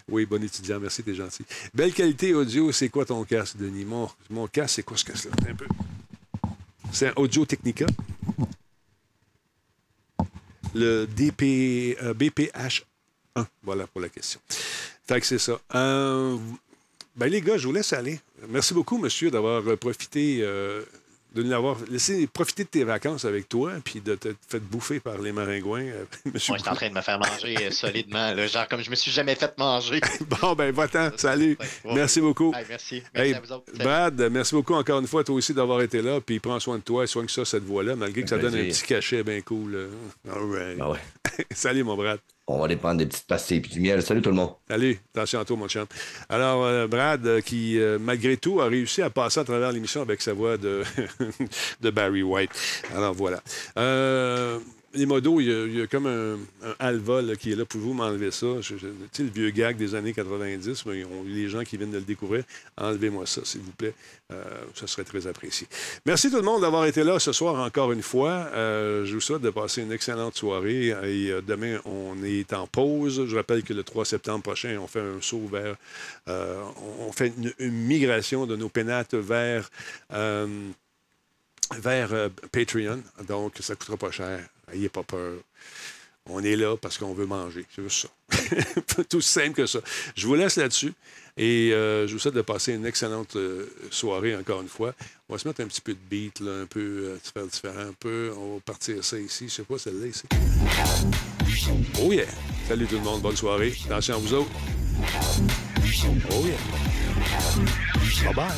Oui, bon étudiant, merci, t'es gentil. Belle qualité audio, c'est quoi ton casque, Denis? Mon, mon casque, c'est quoi ce casque-là? Un peu. C'est un Audio Technica. le DP, BPH 1. Voilà pour la question. Fait que c'est ça. Euh, ben les gars, je vous laisse aller. Merci beaucoup, monsieur, d'avoir euh, profité euh, de nous avoir laissé profiter de tes vacances avec toi, puis de te fait bouffer par les maringouins. monsieur Moi, j'étais en train de me faire manger solidement, là, genre comme je me suis jamais fait manger. Bon, ben, va-t'en. Salut. Ouais. Merci beaucoup. Ouais, merci. Merci Hey, à vous autres. Salut. Brad, merci beaucoup encore une fois, toi aussi, d'avoir été là. Puis prends soin de toi, soigne ça, cette voix-là, malgré que ça donne un petit cachet bien cool. là. All right. Ah ouais. Salut, mon Brad. On va aller prendre des petites pastilles et du miel. Salut tout le monde. Salut, attention à toi, mon chum. Alors, euh, Brad, euh, qui, euh, malgré tout, a réussi à passer à travers l'émission avec sa voix de, de Barry White. Alors, voilà. Les modos, il y, a, comme un, un Alva qui est là. Pouvez-vous m'enlever ça? Tu sais, le vieux gag des années 90, mais on- les gens qui viennent de le découvrir, enlevez-moi ça, s'il vous plaît. Euh, ça serait très apprécié. Merci tout le monde d'avoir été là ce soir encore une fois. Euh, je vous souhaite de passer une excellente soirée. Et euh, demain, on est en pause. Je rappelle que le 3 septembre prochain, on fait un saut vers. euh, on fait une, migration de nos pénates vers. vers Patreon. Donc, ça ne coûtera pas cher. N'ayez pas peur. On est là parce qu'on veut manger. C'est juste ça. Tout simple que ça. Je vous laisse là-dessus et euh, je vous souhaite de passer une excellente euh, soirée encore une fois. On va se mettre un petit peu de beat, là, un peu euh, différent, un peu. On va partir ça ici. Je sais pas, celle-là ici. Oh yeah! Salut tout le monde, bonne soirée. Attention à vous autres. Oh yeah! Bye bye!